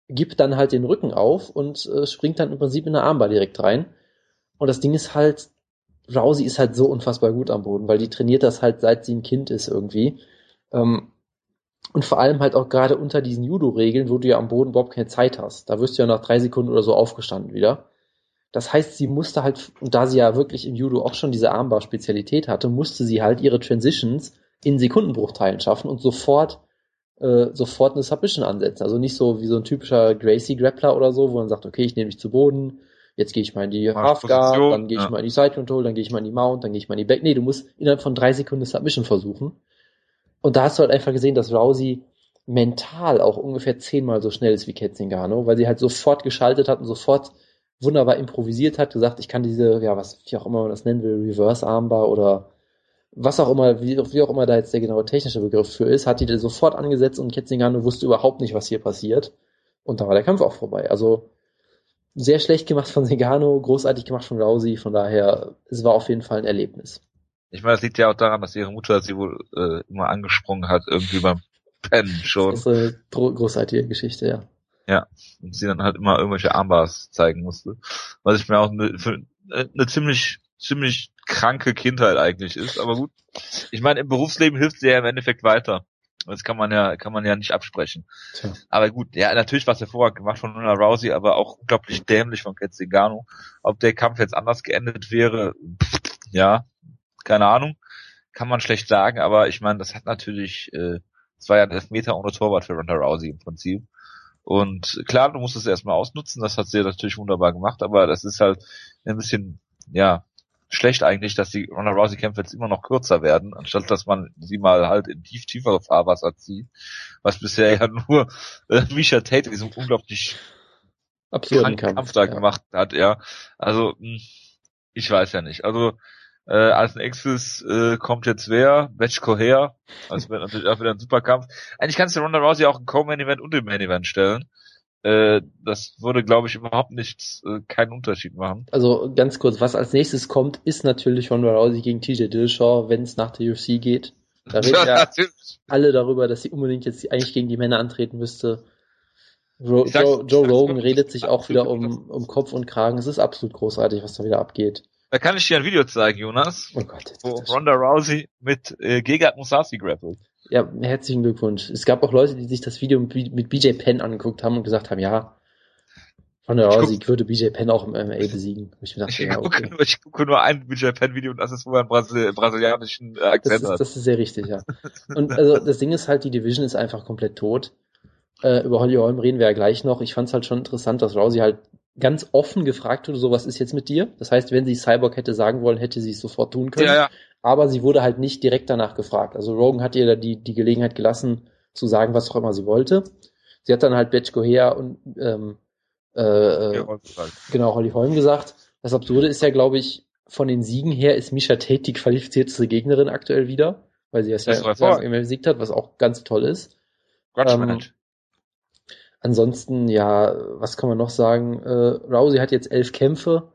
gibt dann halt den Rücken auf und äh, springt dann im Prinzip in eine Armbar direkt rein. Und das Ding ist halt, Rousey ist halt so unfassbar gut am Boden, weil die trainiert das halt seit sie ein Kind ist irgendwie. Ähm, und vor allem halt auch gerade unter diesen Judo-Regeln, wo du ja am Boden überhaupt keine Zeit hast. Da wirst du ja nach drei Sekunden oder so aufgestanden wieder. Das heißt, sie musste halt, und da sie ja wirklich im Judo auch schon diese Armbar-Spezialität hatte, musste sie halt ihre Transitions in Sekundenbruchteilen schaffen und sofort äh, sofort eine Submission ansetzen. Also nicht so wie so ein typischer Gracie-Grappler oder so, wo man sagt, okay, ich nehme mich zu Boden, jetzt gehe ich mal in die Halfguard, dann gehe ich ja. mal in die Side Control, dann gehe ich mal in die Mount, dann gehe ich mal in die Back. Nee, du musst innerhalb von drei Sekunden Submission versuchen. Und da hast du halt einfach gesehen, dass Rousey mental auch ungefähr zehnmal so schnell ist wie Ketzingano, weil sie halt sofort geschaltet hat und sofort wunderbar improvisiert hat, gesagt, ich kann diese, ja, was, wie auch immer man das nennen will, Reverse Armbar oder was auch immer, wie, wie, auch immer da jetzt der genaue technische Begriff für ist, hat die dann sofort angesetzt und Ketzingano wusste überhaupt nicht, was hier passiert. Und da war der Kampf auch vorbei. Also sehr schlecht gemacht von Segano, großartig gemacht von Rousey, von daher, es war auf jeden Fall ein Erlebnis. Ich meine, das liegt ja auch daran, dass ihre Mutter sie wohl äh, immer angesprungen hat, irgendwie beim Pennen schon. Das ist eine großartige Geschichte, ja. Ja, und sie dann halt immer irgendwelche Armbars zeigen musste. Was ich mir auch eine, für eine ziemlich ziemlich kranke Kindheit eigentlich ist. Aber gut, ich meine, im Berufsleben hilft sie ja im Endeffekt weiter. Das kann man ja, kann man ja nicht absprechen. Tja. Aber gut, ja, natürlich war es hervorragend gemacht von Luna Rousey, aber auch unglaublich dämlich von Ketzigano. Ob der Kampf jetzt anders geendet wäre, pff, ja, keine Ahnung. Kann man schlecht sagen, aber ich meine, das hat natürlich, äh, es war ja ein Elfmeter ohne Torwart für Ronda Rousey im Prinzip. Und klar, du musst es erstmal ausnutzen, das hat sie natürlich wunderbar gemacht, aber das ist halt ein bisschen, ja, schlecht eigentlich, dass die Ronda Rousey Kämpfe jetzt immer noch kürzer werden, anstatt dass man sie mal halt in tief tiefere Fahrwasser zieht, was bisher ja nur äh, Misha Tate diesem unglaublich absurden Kampf, Kampf da ja. gemacht hat, ja. Also hm, ich weiß ja nicht. Also äh, als nächstes äh, kommt jetzt wer? Betchko her. Also wird natürlich auch wieder ein super Kampf. Eigentlich kannst du Ronda Rousey auch ein Co-Main-Event und im Main-Event stellen. Äh, das würde, glaube ich, überhaupt nichts, äh, keinen Unterschied machen. Also ganz kurz, was als nächstes kommt, ist natürlich Ronda Rousey gegen TJ Dillashaw, wenn es nach der UFC geht. Da reden ja, ja alle darüber, dass sie unbedingt jetzt eigentlich gegen die Männer antreten müsste. Ro Joe, Joe Rogan redet sich auch wieder um, um Kopf und Kragen. Es ist absolut großartig, was da wieder abgeht. Da kann ich dir ein Video zeigen, Jonas. Oh Gott. Wo Ronda Rousey mit äh, Gegard Musasi grappelt. Ja, herzlichen Glückwunsch. Es gab auch Leute, die sich das Video mit BJ Penn angeguckt haben und gesagt haben, ja, von der Rousey würde BJ Penn auch im MMA besiegen. Ich, dachte, ich, ja, okay. gucke nur, ich gucke nur ein BJ Penn Video und das ist, wo er einen Brasil brasilianischen äh, Akzent das ist, hat. Das ist sehr richtig, ja. Und also das Ding ist halt, die Division ist einfach komplett tot. Äh, über Holly Holm reden wir ja gleich noch. Ich fand es halt schon interessant, dass Rousey halt ganz offen gefragt wurde, so was ist jetzt mit dir? Das heißt, wenn sie Cyborg hätte sagen wollen, hätte sie es sofort tun können. Ja, ja aber sie wurde halt nicht direkt danach gefragt. Also Rogan hat ihr da die, die Gelegenheit gelassen, zu sagen, was auch immer sie wollte. Sie hat dann halt Betchko her und ähm, äh, äh genau, Holly Holm gesagt. Das Absurde ist ja, glaube ich, von den Siegen her ist Misha Tate die qualifizierteste Gegnerin aktuell wieder, weil sie das, das ja immer besiegt hat, was auch ganz toll ist. Ähm, ansonsten, ja, was kann man noch sagen? Äh, Rousey hat jetzt elf Kämpfe.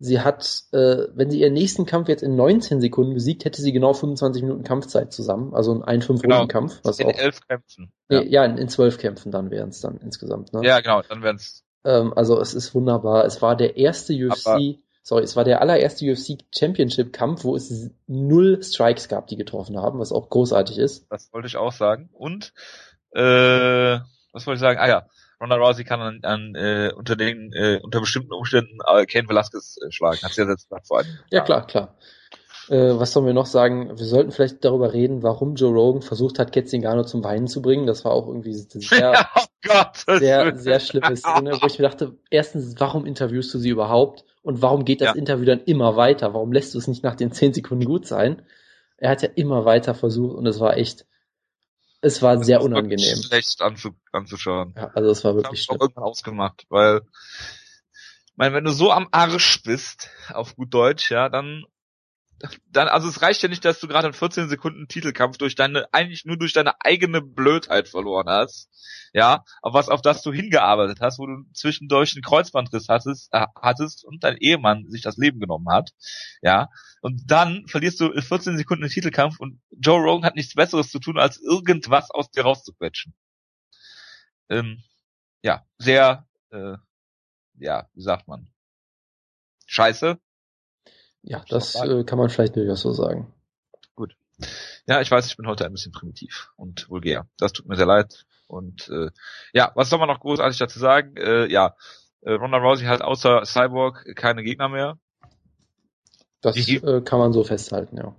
Sie hat, äh, wenn sie ihren nächsten Kampf jetzt in 19 Sekunden besiegt, hätte sie genau 25 Minuten Kampfzeit zusammen, also ein 5 Runden Kampf. Was in auch, elf Kämpfen. Ja, nee, ja in, in zwölf Kämpfen dann wären es dann insgesamt. Ne? Ja, genau, dann wären es. Ähm, also es ist wunderbar. Es war der erste UFC, Aber sorry, es war der allererste UFC Championship Kampf, wo es null Strikes gab, die getroffen haben, was auch großartig ist. Das wollte ich auch sagen. Und äh, was wollte ich sagen? Ah ja, Ronda Rousey kann an, an äh, unter den äh, unter bestimmten Umständen äh, Kane Velasquez äh, schlagen. Hat sie ja jetzt vor allem. Ja klar, klar. Äh, was sollen wir noch sagen? Wir sollten vielleicht darüber reden, warum Joe Rogan versucht hat, Ketzingano zum Weinen zu bringen. Das war auch irgendwie sehr, oh Gott, sehr, sehr schlimme Szene, wo ich mir dachte, erstens, warum interviewst du sie überhaupt? Und warum geht das ja. Interview dann immer weiter? Warum lässt du es nicht nach den zehn Sekunden gut sein? Er hat ja immer weiter versucht und es war echt, es war sehr unangenehm. Schlecht anzu, anzuschauen. Ja, also es war wirklich schlimm. irgendwann ausgemacht, weil, ich meine, wenn du so am Arsch bist, auf gut Deutsch, ja, dann dann, also es reicht ja nicht, dass du gerade in 14 Sekunden Titelkampf durch deine, eigentlich nur durch deine eigene Blödheit verloren hast. Ja, auf was, auf das du hingearbeitet hast, wo du zwischendurch einen Kreuzbandriss hattest, äh, hattest und dein Ehemann sich das Leben genommen hat. Ja, und dann verlierst du in 14 Sekunden den Titelkampf und Joe Rogan hat nichts Besseres zu tun, als irgendwas aus dir rauszuquetschen. Ähm, ja, sehr, äh, ja, wie sagt man? Scheiße, ja, das äh, kann man vielleicht durchaus so sagen. Gut. Ja, ich weiß, ich bin heute ein bisschen primitiv und vulgär. Das tut mir sehr leid. Und äh, ja, was soll man noch großartig dazu sagen? Äh, ja, äh, Ronda Rousey hat außer Cyborg keine Gegner mehr. Das äh, kann man so festhalten, ja.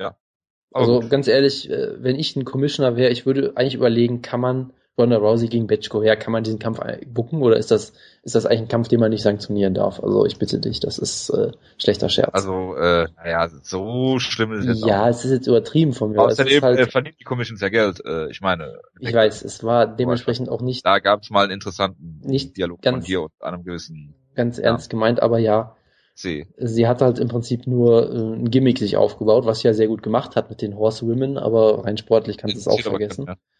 Ja. also ganz ehrlich, äh, wenn ich ein Commissioner wäre, ich würde eigentlich überlegen, kann man Ronda Rousey gegen Betchko her, kann man diesen Kampf bucken oder ist das, ist das eigentlich ein Kampf, den man nicht sanktionieren darf? Also ich bitte dich, das ist äh, schlechter Scherz. Also, äh, naja, so schlimm ist es jetzt Ja, auch. es ist jetzt übertrieben von mir. Außerdem halt, äh, verdient die Commissions ja Geld, äh, ich meine. Ich weiß, es war dementsprechend auch nicht. Da gab es mal einen interessanten nicht Dialog ganz, von dir und einem gewissen. Ganz ernst ja. gemeint, aber ja. Sie. Sie hat halt im Prinzip nur äh, ein Gimmick sich aufgebaut, was sie ja sehr gut gemacht hat mit den Horsewomen, aber rein sportlich kannst du es auch vergessen. Können, ja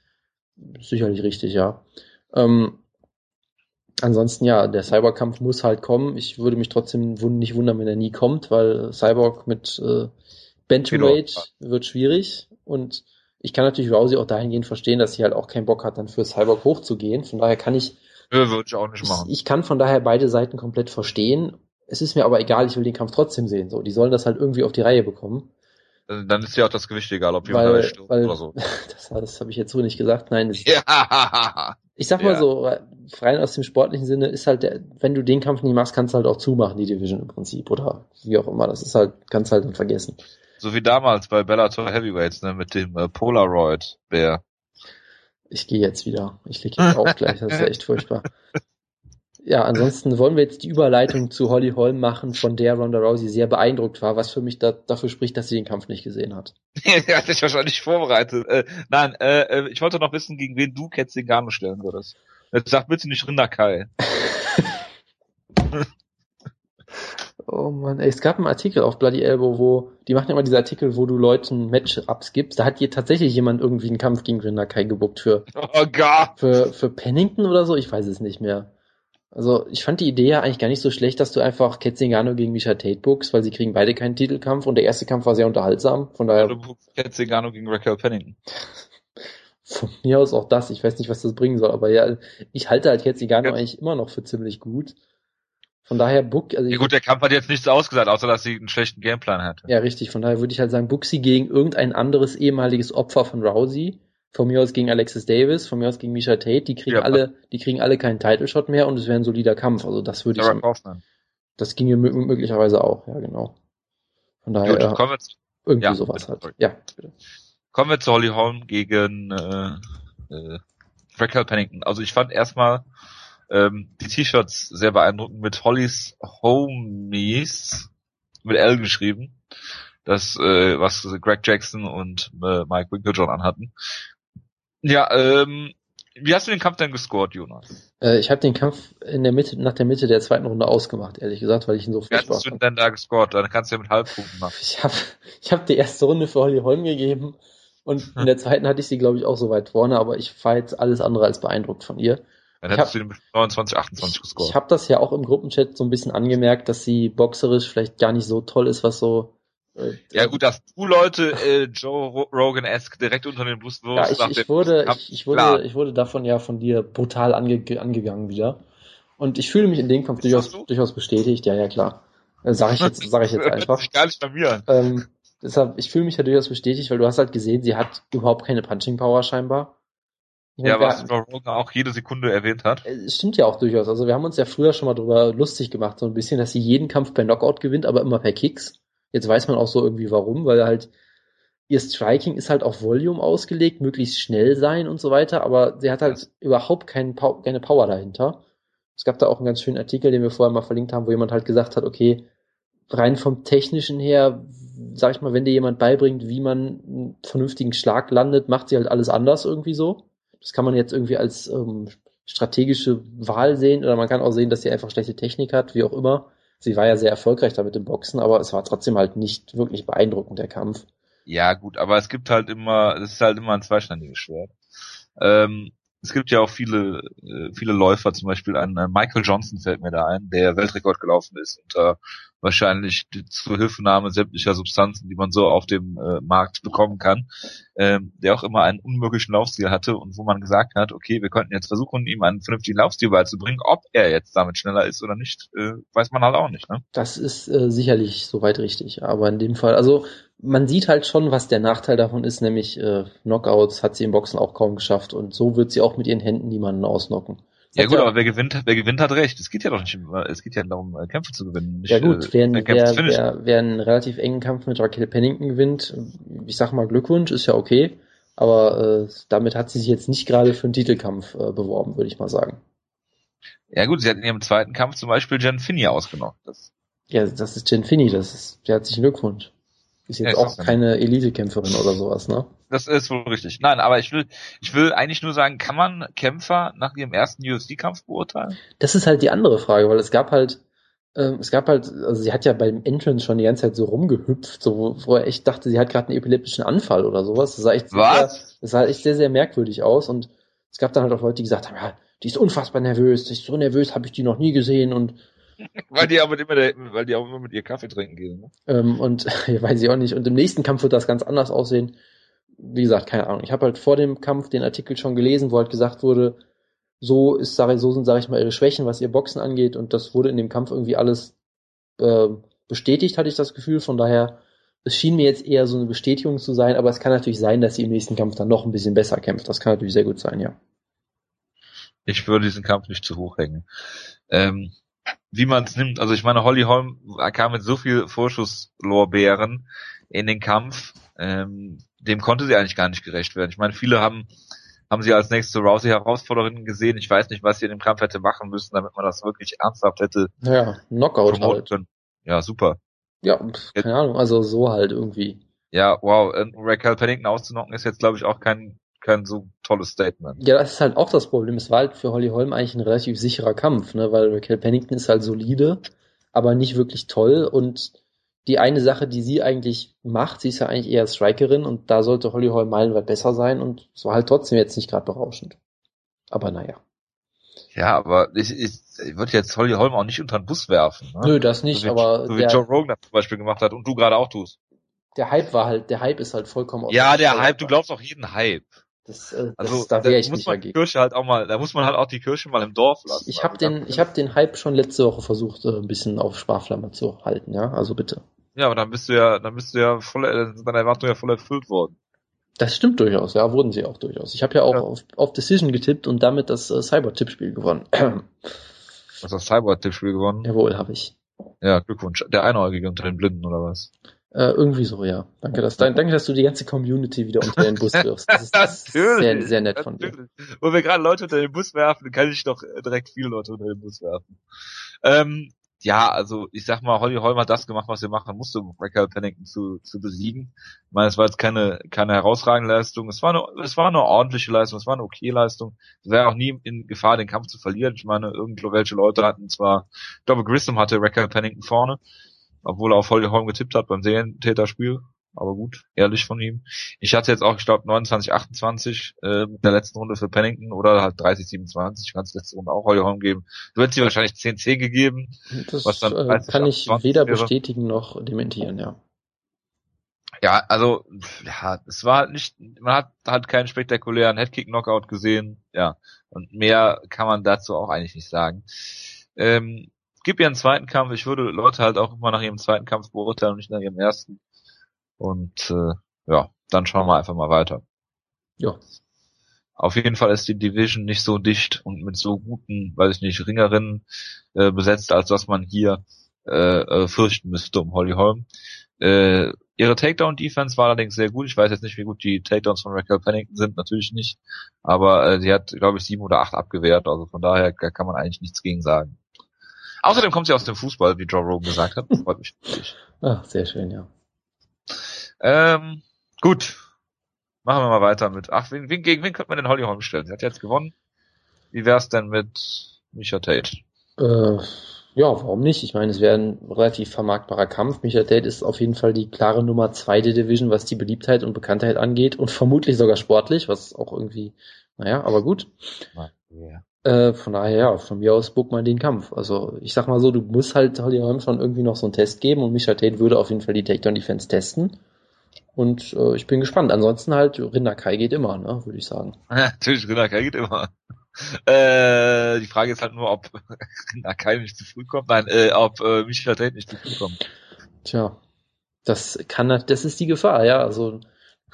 sicherlich richtig, ja. Ähm, ansonsten ja, der Cyberkampf muss halt kommen. Ich würde mich trotzdem nicht wundern, wenn er nie kommt, weil Cyborg mit äh, Bantamweight wird schwierig und ich kann natürlich Rousey auch dahingehend verstehen, dass sie halt auch keinen Bock hat, dann für Cyborg hochzugehen. Von daher kann ich. Ja, würde ich auch nicht machen. Ich, ich kann von daher beide Seiten komplett verstehen. Es ist mir aber egal, ich will den Kampf trotzdem sehen. So, die sollen das halt irgendwie auf die Reihe bekommen. Also dann ist ja auch das Gewicht egal, ob jemand weil, stirbt weil, oder so. Das, das habe ich jetzt so nicht gesagt. Nein, ja. ich sag mal ja. so, rein aus dem sportlichen Sinne ist halt, der, wenn du den Kampf nicht machst, kannst du halt auch zumachen, die Division im Prinzip oder wie auch immer. Das ist halt, kannst halt dann vergessen. So wie damals bei Bellator Heavyweights, ne, mit dem äh, Polaroid Bär. Ich gehe jetzt wieder. Ich leg jetzt auch gleich. Das ist ja echt furchtbar. ja, ansonsten wollen wir jetzt die Überleitung zu Holly Holm machen, von der Ronda Rousey sehr beeindruckt war, was für mich da, dafür spricht, dass sie den Kampf nicht gesehen hat. ja, hat sich wahrscheinlich vorbereitet. Äh, nein, äh, äh, ich wollte noch wissen, gegen wen du Ketzingano stellen würdest. Jetzt sag bitte nicht Rinder Kai. oh man, ey, es gab einen Artikel auf Bloody Elbow, wo, die machen immer diese Artikel, wo du Leuten Match-Ups gibst. Da hat hier tatsächlich jemand irgendwie einen Kampf gegen Rinder Kai gebuckt für, oh Gott. für, für Pennington oder so, ich weiß es nicht mehr. Also ich fand die Idee ja eigentlich gar nicht so schlecht, dass du einfach Ketzingano gegen Misha Tate bookst, weil sie kriegen beide keinen Titelkampf und der erste Kampf war sehr unterhaltsam. Von daher. Du bookst Ketzingano gegen Raquel Pennington. Von mir aus auch das. Ich weiß nicht, was das bringen soll, aber ja, ich halte halt Ketzingano ja. eigentlich immer noch für ziemlich gut. Von daher book. Also ja gut, der Kampf hat jetzt nichts ausgesagt, außer dass sie einen schlechten Gameplan hatte. Ja, richtig. Von daher würde ich halt sagen, book sie gegen irgendein anderes ehemaliges Opfer von Rousey von mir aus gegen Alexis Davis, von mir aus gegen Misha Tate, die kriegen ja, alle, die kriegen alle keinen Title Shot mehr und es wäre ein solider Kampf. Also das würde ich. Kaufmann. Das ginge möglicherweise auch, ja genau. Von daher Gut, kommen wir zu, irgendwie ja, sowas bitte, halt. Ja, bitte. Kommen wir zu Holly Holm gegen äh, äh, Raquel Pennington. Also ich fand erstmal ähm, die T-Shirts sehr beeindruckend mit Hollys Homies mit L geschrieben. Das, äh, was Greg Jackson und äh, Mike Winklejohn anhatten. Ja, ähm, Wie hast du den Kampf denn gescored, Jonas? Äh, ich habe den Kampf in der Mitte, nach der Mitte der zweiten Runde ausgemacht, ehrlich gesagt, weil ich ihn so furchtbar Wie hast du denn da gescored? Dann kannst du ja mit Halbpunkten machen. Ich habe ich hab die erste Runde für Holly Holm gegeben und in der zweiten hatte ich sie, glaube ich, auch so weit vorne, aber ich war jetzt alles andere als beeindruckt von ihr. Dann hättest hab, du den 29, 28 gescored. Ich habe das ja auch im Gruppenchat so ein bisschen angemerkt, dass sie boxerisch vielleicht gar nicht so toll ist, was so ja gut, dass du Leute äh, Joe Rogan-esque direkt unter den Bus wirst. Ja, ich, ich wurde, ich, ich, wurde, ich wurde davon ja von dir brutal ange angegangen wieder. Und ich fühle mich in dem Kampf durchaus, durchaus bestätigt. Ja, ja, klar. Äh, sag ich jetzt, sag ich jetzt einfach. Gar nicht bei mir. Ähm, deshalb, ich fühle mich ja durchaus bestätigt, weil du hast halt gesehen, sie hat überhaupt keine Punching Power scheinbar. Ja, was Joe Rogan auch jede Sekunde erwähnt hat. Es stimmt ja auch durchaus. Also wir haben uns ja früher schon mal drüber lustig gemacht, so ein bisschen, dass sie jeden Kampf per Knockout gewinnt, aber immer per Kicks. Jetzt weiß man auch so irgendwie warum, weil halt ihr Striking ist halt auf Volume ausgelegt, möglichst schnell sein und so weiter, aber sie hat halt überhaupt keinen, keine Power dahinter. Es gab da auch einen ganz schönen Artikel, den wir vorher mal verlinkt haben, wo jemand halt gesagt hat, okay, rein vom technischen her, sag ich mal, wenn dir jemand beibringt, wie man einen vernünftigen Schlag landet, macht sie halt alles anders irgendwie so. Das kann man jetzt irgendwie als ähm, strategische Wahl sehen oder man kann auch sehen, dass sie einfach schlechte Technik hat, wie auch immer. Sie war ja sehr erfolgreich damit im Boxen, aber es war trotzdem halt nicht wirklich beeindruckend, der Kampf. Ja, gut, aber es gibt halt immer, es ist halt immer ein zweischneidiges Schwert. Ähm, es gibt ja auch viele, äh, viele Läufer, zum Beispiel ein Michael Johnson fällt mir da ein, der Weltrekord gelaufen ist unter wahrscheinlich zur Hilfenahme sämtlicher Substanzen, die man so auf dem äh, Markt bekommen kann, ähm, der auch immer einen unmöglichen Laufstil hatte und wo man gesagt hat, okay, wir könnten jetzt versuchen, ihm einen vernünftigen Laufstil beizubringen, ob er jetzt damit schneller ist oder nicht, äh, weiß man halt auch nicht. Ne? Das ist äh, sicherlich soweit richtig, aber in dem Fall, also man sieht halt schon, was der Nachteil davon ist, nämlich äh, Knockouts hat sie im Boxen auch kaum geschafft und so wird sie auch mit ihren Händen niemanden ausnocken. Ja gut, aber wer gewinnt, wer gewinnt hat recht. Es geht ja doch nicht, es geht ja darum, äh, Kämpfe zu gewinnen. Nicht, ja gut, wer, wer, wer, wer einen relativ engen Kampf mit Raquel Pennington gewinnt, ich sag mal Glückwunsch, ist ja okay, aber äh, damit hat sie sich jetzt nicht gerade für einen Titelkampf äh, beworben, würde ich mal sagen. Ja gut, sie hat in ihrem zweiten Kampf zum Beispiel Jen Finney ausgenommen. Das ja, das ist Jen Finney, das ist, herzlichen Glückwunsch. Ist jetzt ja, auch keine Elite-Kämpferin oder sowas, ne? Das ist wohl richtig. Nein, aber ich will, ich will eigentlich nur sagen, kann man Kämpfer nach ihrem ersten UFC-Kampf beurteilen? Das ist halt die andere Frage, weil es gab halt, äh, es gab halt, also sie hat ja beim Entrance schon die ganze Zeit so rumgehüpft, so, wo er echt dachte, sie hat gerade einen epileptischen Anfall oder sowas. Das sah echt Was? Sehr, das sah echt sehr, sehr merkwürdig aus und es gab dann halt auch Leute, die gesagt haben, ja, die ist unfassbar nervös, die ist so nervös, habe ich die noch nie gesehen und weil die aber immer, der, weil die auch immer mit ihr Kaffee trinken gehen. Ne? Ähm, und ja, weiß ich auch nicht. Und im nächsten Kampf wird das ganz anders aussehen. Wie gesagt, keine Ahnung. Ich habe halt vor dem Kampf den Artikel schon gelesen, wo halt gesagt wurde, so ist, sag, so sind, sage ich mal, ihre Schwächen, was ihr Boxen angeht. Und das wurde in dem Kampf irgendwie alles äh, bestätigt, hatte ich das Gefühl. Von daher, es schien mir jetzt eher so eine Bestätigung zu sein, aber es kann natürlich sein, dass sie im nächsten Kampf dann noch ein bisschen besser kämpft. Das kann natürlich sehr gut sein, ja. Ich würde diesen Kampf nicht zu hoch hängen. Ähm, wie man es nimmt. Also ich meine, Holly Holm kam mit so viel Vorschusslorbeeren in den Kampf, ähm, dem konnte sie eigentlich gar nicht gerecht werden. Ich meine, viele haben haben sie als nächste Rousey-Herausforderin gesehen. Ich weiß nicht, was sie in dem Kampf hätte machen müssen, damit man das wirklich ernsthaft hätte. Ja, Knockout halt. Können. Ja, super. Ja, keine Ahnung, also so halt irgendwie. Ja, wow, Raquel Pennington auszunocken ist jetzt, glaube ich, auch kein kein so tolles Statement. Ja, das ist halt auch das Problem. Es war halt für Holly Holm eigentlich ein relativ sicherer Kampf, ne? weil Raquel Pennington ist halt solide, aber nicht wirklich toll und die eine Sache, die sie eigentlich macht, sie ist ja eigentlich eher Strikerin und da sollte Holly Holm meilenweit besser sein und es war halt trotzdem jetzt nicht gerade berauschend. Aber naja. Ja, aber ich, ich, ich würde jetzt Holly Holm auch nicht unter den Bus werfen. Ne? Nö, das nicht, so wie, aber. So wie der, Joe Rogan das zum Beispiel gemacht hat und du gerade auch tust. Der Hype war halt, der Hype ist halt vollkommen Ja, der Hype, du glaubst auch jeden Hype. Das, äh, also das, da wäre ich muss nicht man dagegen. Kirche halt auch mal, da muss man halt auch die Kirche mal im Dorf lassen. Ich habe also den, ich habe den Hype schon letzte Woche versucht, äh, ein bisschen auf Sparflamme zu halten, ja, also bitte. Ja, aber dann bist du ja, dann bist du ja voll, deine Erwartungen ja voll erfüllt worden. Das stimmt durchaus, ja, wurden sie auch durchaus. Ich habe ja auch ja. Auf, auf Decision getippt und damit das äh, Cyber-Tippspiel gewonnen. Hast das Cyber-Tippspiel gewonnen? Jawohl, habe ich. Ja, Glückwunsch. Der Einäugige unter den Blinden oder was? Äh, irgendwie so, ja. Danke, dass, danke, dass du die ganze Community wieder unter den Bus wirfst. Das ist, das ist sehr, sehr nett von dir. Wo wir gerade Leute unter den Bus werfen, kann ich doch direkt viele Leute unter den Bus werfen. Ähm, ja, also ich sag mal, Holly Holm hat das gemacht, was er machen musste, um Michael Pennington zu, zu besiegen. Ich meine, es war jetzt keine, keine herausragende Leistung. Es war eine, es war eine ordentliche Leistung, es war eine okay Leistung. Es wäre auch nie in Gefahr, den Kampf zu verlieren. Ich meine, irgendwelche Leute hatten zwar, ich glaube, Grissom hatte Michael Pennington vorne, obwohl er auf Holly Holm getippt hat beim Serientäterspiel aber gut, ehrlich von ihm. Ich hatte jetzt auch, ich glaube, 29, 28 äh, in der letzten Runde für Pennington oder halt 30, 27, ganz letzte Runde auch Holly Holm geben. Du hättest ihm wahrscheinlich 10, 10 gegeben. Das was dann 30, äh, kann ich weder wäre. bestätigen noch dementieren, ja. Ja, also, ja, es war halt nicht, man hat halt keinen spektakulären Headkick-Knockout gesehen, ja. Und mehr kann man dazu auch eigentlich nicht sagen. Ähm, gib ihr einen zweiten Kampf. Ich würde Leute halt auch immer nach ihrem zweiten Kampf beurteilen und nicht nach ihrem ersten. Und äh, ja, dann schauen wir einfach mal weiter. Ja. Auf jeden Fall ist die Division nicht so dicht und mit so guten, weiß ich nicht, Ringerinnen äh, besetzt, als dass man hier äh, äh, fürchten müsste um Holly Holm. Äh, ihre Takedown-Defense war allerdings sehr gut. Ich weiß jetzt nicht, wie gut die Takedowns von Raquel Pennington sind, natürlich nicht. Aber äh, sie hat, glaube ich, sieben oder acht abgewehrt. Also von daher kann man eigentlich nichts gegen sagen. Außerdem kommt sie aus dem Fußball, wie Joe Rogan gesagt hat. Das freut mich. Ach, sehr schön, ja. Ähm, gut. Machen wir mal weiter mit. Ach, wen, wen, gegen wen könnte man denn Holly Holm stellen? Sie hat jetzt gewonnen. Wie wär's denn mit Micha Tate? Äh, ja, warum nicht? Ich meine, es wäre ein relativ vermarktbarer Kampf. Micha Tate ist auf jeden Fall die klare Nummer zwei der Division, was die Beliebtheit und Bekanntheit angeht und vermutlich sogar sportlich, was auch irgendwie, naja, aber gut. Ja. Äh, von daher, ja, von mir aus book man den Kampf. Also ich sag mal so, du musst halt Holly Holm schon irgendwie noch so einen Test geben und Micha Tate würde auf jeden Fall die Takedown Defense testen. Und äh, ich bin gespannt. Ansonsten halt, Rinderkai geht immer, ne, würde ich sagen. Ja, natürlich, Rinderkai geht immer. Äh, die Frage ist halt nur, ob Rinderkai nicht zu früh kommt. Nein, äh, ob äh, Michael Tate nicht zu früh kommt. Tja, das kann, das ist die Gefahr, ja. Also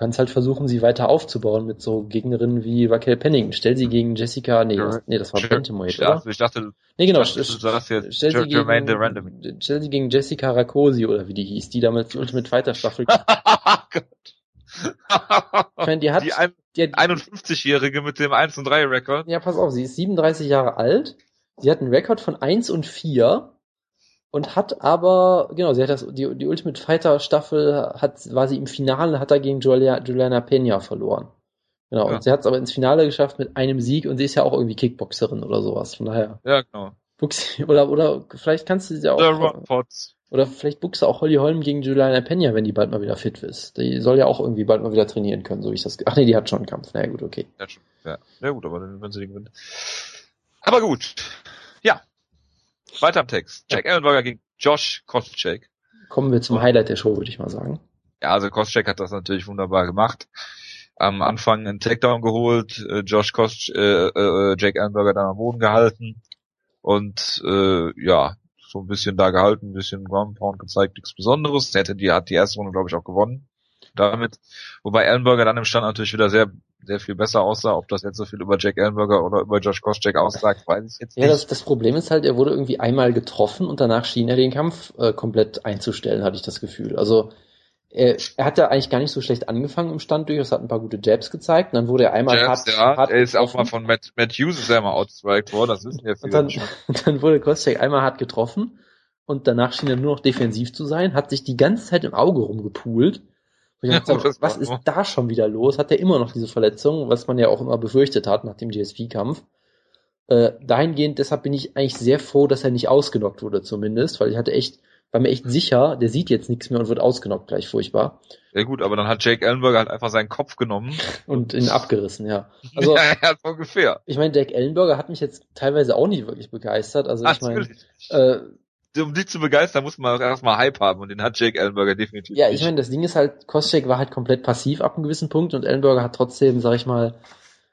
kannst halt versuchen, sie weiter aufzubauen mit so Gegnerinnen wie Raquel Penning. Stell sie gegen Jessica, nee, das, nee, das war Bantamweight, oder? Also ich dachte, nee, genau, ich dachte, du sagst jetzt stell, sie gegen, stell sie gegen Jessica Rakosi oder wie die hieß, die damals die Ultimate Fighter Staffel. ich meine, die hat, die, ein, die hat 51-Jährige mit dem 1 und 3 Rekord. Ja, pass auf, sie ist 37 Jahre alt. Sie hat einen Rekord von 1 und 4 und hat aber, genau, sie hat das, die, die Ultimate Fighter Staffel hat, war sie im Finale, hat er gegen Julia, Juliana Pena verloren. Genau, ja. und sie hat es aber ins Finale geschafft mit einem Sieg und sie ist ja auch irgendwie Kickboxerin oder sowas, von daher. Ja, genau. Buxi, oder, oder vielleicht kannst du sie auch. Oder vielleicht buchst du auch Holly Holm gegen Juliana Pena, wenn die bald mal wieder fit ist. Die soll ja auch irgendwie bald mal wieder trainieren können, so wie ich das. Ach nee, die hat schon einen Kampf. Na naja, gut, okay. Ja. Ja. ja gut, aber dann, wenn sie den gewinnt. Aber gut. Ja, weiter am Text. Jack Ellenberger gegen Josh Koscheck. Kommen wir zum Highlight der Show, würde ich mal sagen. Ja, also Koscheck hat das natürlich wunderbar gemacht. Am Anfang einen Takedown geholt, äh, Josh Kosch, äh, äh, Jack Ellenberger dann am Boden gehalten und äh, ja, so ein bisschen da gehalten, ein bisschen Ground Pound gezeigt, nichts Besonderes. Der hätte die hat die erste Runde, glaube ich, auch gewonnen damit. Wobei Ellenberger dann im Stand natürlich wieder sehr sehr viel besser aussah. Ob das jetzt so viel über Jack Ellenberger oder über Josh Koscheck aussagt, weiß ich jetzt nicht. Ja, das, das Problem ist halt, er wurde irgendwie einmal getroffen und danach schien er den Kampf äh, komplett einzustellen, hatte ich das Gefühl. Also er, er hat ja eigentlich gar nicht so schlecht angefangen im Stand durchaus, hat ein paar gute Jabs gezeigt und dann wurde er einmal Jabs, hart, ja, hart Er ist getroffen. auch mal von Matt, Matt Hughes ist er mal outstriked worden, das wissen wir viele und dann, dann wurde Koscheck einmal hart getroffen und danach schien er nur noch defensiv zu sein, hat sich die ganze Zeit im Auge rumgepoolt ja, gesagt, was ist da schon wieder los? Hat er immer noch diese Verletzung, was man ja auch immer befürchtet hat nach dem GSP-Kampf. Äh, dahingehend, deshalb bin ich eigentlich sehr froh, dass er nicht ausgenockt wurde zumindest, weil ich hatte echt, war mir echt sicher, der sieht jetzt nichts mehr und wird ausgenockt gleich furchtbar. Ja gut, aber dann hat Jake Ellenberger halt einfach seinen Kopf genommen. Und ihn abgerissen, ja. Also, ja, ja, ungefähr. Ich meine, Jake Ellenberger hat mich jetzt teilweise auch nicht wirklich begeistert. Also ich meine, äh, um dich zu begeistern, muss man auch erstmal Hype haben und den hat Jake Ellenberger definitiv. Ja, ich meine, das Ding ist halt, Koscheck war halt komplett passiv ab einem gewissen Punkt und Ellenberger hat trotzdem, sag ich mal,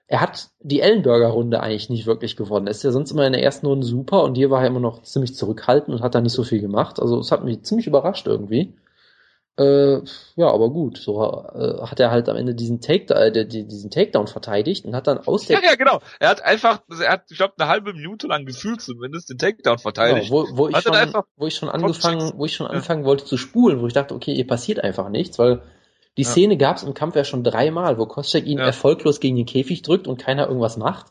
er hat die Ellenberger-Runde eigentlich nicht wirklich gewonnen. Er ist ja sonst immer in der ersten Runde super und hier war er immer noch ziemlich zurückhaltend und hat da nicht so viel gemacht. Also es hat mich ziemlich überrascht irgendwie. Äh, ja, aber gut, so äh, hat er halt am Ende diesen Take, äh, diesen Takedown verteidigt und hat dann aus der Ja, ja, genau. Er hat einfach, er hat, ich glaube, eine halbe Minute lang gefühlt zumindest den Takedown verteidigt. Genau, wo, wo, ich schon, wo ich schon angefangen, wo ich schon anfangen ja. wollte zu spulen, wo ich dachte, okay, hier passiert einfach nichts, weil die ja. Szene gab es im Kampf ja schon dreimal, wo Koscheck ihn ja. erfolglos gegen den Käfig drückt und keiner irgendwas macht.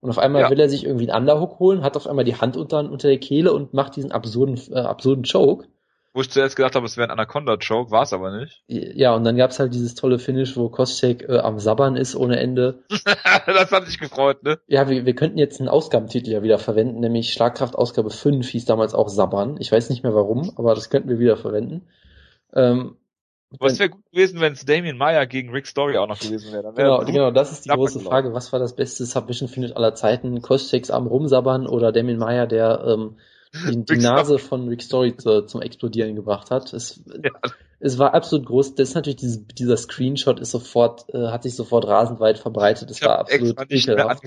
Und auf einmal will er sich irgendwie einen Underhook holen, hat auf einmal die Hand unter, unter der Kehle und macht diesen absurden, äh, absurden Choke. Wo ich zuerst gedacht habe, es wäre ein Anaconda-Choke, war es aber nicht. Ja, und dann gab's halt dieses tolle Finish, wo Koscheck äh, am Sabbern ist ohne Ende. das hat sich gefreut, ne? Ja, wir, wir könnten jetzt einen Ausgabentitel ja wieder verwenden, nämlich Schlagkraft Ausgabe 5 hieß damals auch Sabbern. Ich weiß nicht mehr warum, aber das könnten wir wieder verwenden. Ähm, was wäre gut gewesen, wenn es Damien Meyer gegen Rick Story auch noch gewesen wäre. Genau, genau, das ist die große Frage. Was war das beste Submission-Finish aller Zeiten? Kostechs am Rumsabbern oder Damien Meyer, der ähm, die, die Nase von Rick Story zu, zum Explodieren gebracht hat. Es, ja. es war absolut groß. Das ist natürlich dieses, dieser Screenshot ist sofort, äh, hat sich sofort rasend weit verbreitet. Es war absolut ekelhaft.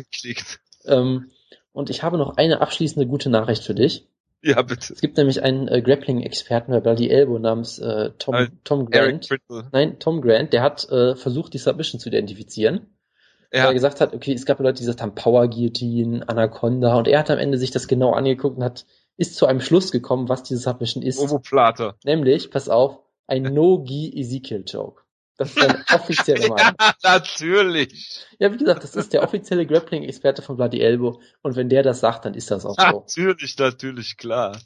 Ähm, und ich habe noch eine abschließende gute Nachricht für dich. Ja, bitte. Es gibt nämlich einen äh, Grappling-Experten bei Bloody Elbow namens äh, Tom, äh, Tom Grant. Nein, Tom Grant, der hat äh, versucht, die Submission zu identifizieren. Ja. Weil er gesagt hat, okay, es gab Leute, die gesagt haben, Power Guillotine, Anaconda, und er hat am Ende sich das genau angeguckt und hat ist zu einem Schluss gekommen, was diese Submission ist. Ovoplate. Nämlich, pass auf, ein No-Gi Ezekiel Joke. Das ist ein offizieller Meinung. ja, natürlich. Ja, wie gesagt, das ist der offizielle Grappling-Experte von Bloody Elbow. Und wenn der das sagt, dann ist das auch so. Natürlich, natürlich, klar.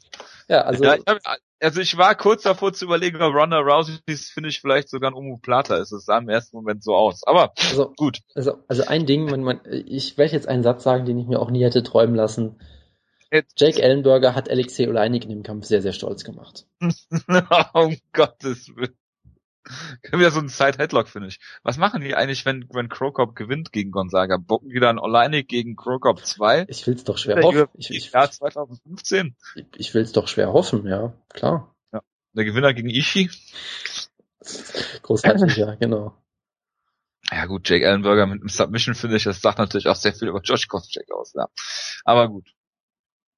Ja, also. Ja, ich hab, also ich war kurz davor zu überlegen, ob Ronda Rousey finde ich vielleicht sogar ein Omoplata ist. Es sah im ersten Moment so aus. Aber also, gut. Also, also ein Ding, man, man, ich werde jetzt einen Satz sagen, den ich mir auch nie hätte träumen lassen. Jake Ellenberger hat Alexei Oleinik in dem Kampf sehr, sehr stolz gemacht. um Gottes Willen. Können wir so einen Side-Headlock, finde ich. Was machen die eigentlich, wenn, wenn Krokop gewinnt gegen Gonzaga? Bocken die dann Oleinik gegen Krokop 2? Ich will's doch schwer hoffen. Ich, ich, Jahr 2015? Ich, ich will's doch schwer hoffen, ja, klar. Ja. Der Gewinner gegen Ishi? Großartig, ja, genau. Ja gut, Jake Ellenberger mit einem Submission finde ich, das sagt natürlich auch sehr viel über Josh Koscheck aus, ja. Aber gut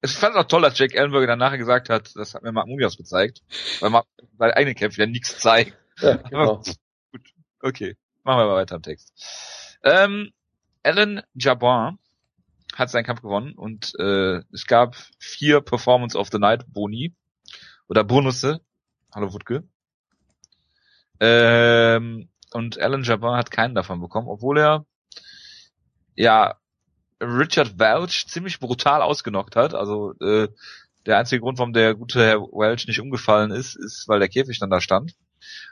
ich fand es auch toll, dass Jake Ellenberger danach gesagt hat, das hat mir Mark Mumias gezeigt, weil Mark seine eigenen Kämpfe ja nichts zeigen. Ja, genau. Gut, okay, machen wir mal weiter im Text. Ähm, Alan Jabbar hat seinen Kampf gewonnen und äh, es gab vier Performance of the Night Boni oder Bonusse. Hallo Wutke. Ähm, und Alan Jabbar hat keinen davon bekommen, obwohl er ja Richard Welch ziemlich brutal ausgenockt hat. Also äh, der einzige Grund, warum der gute Herr Welch nicht umgefallen ist, ist, weil der Käfig dann da stand.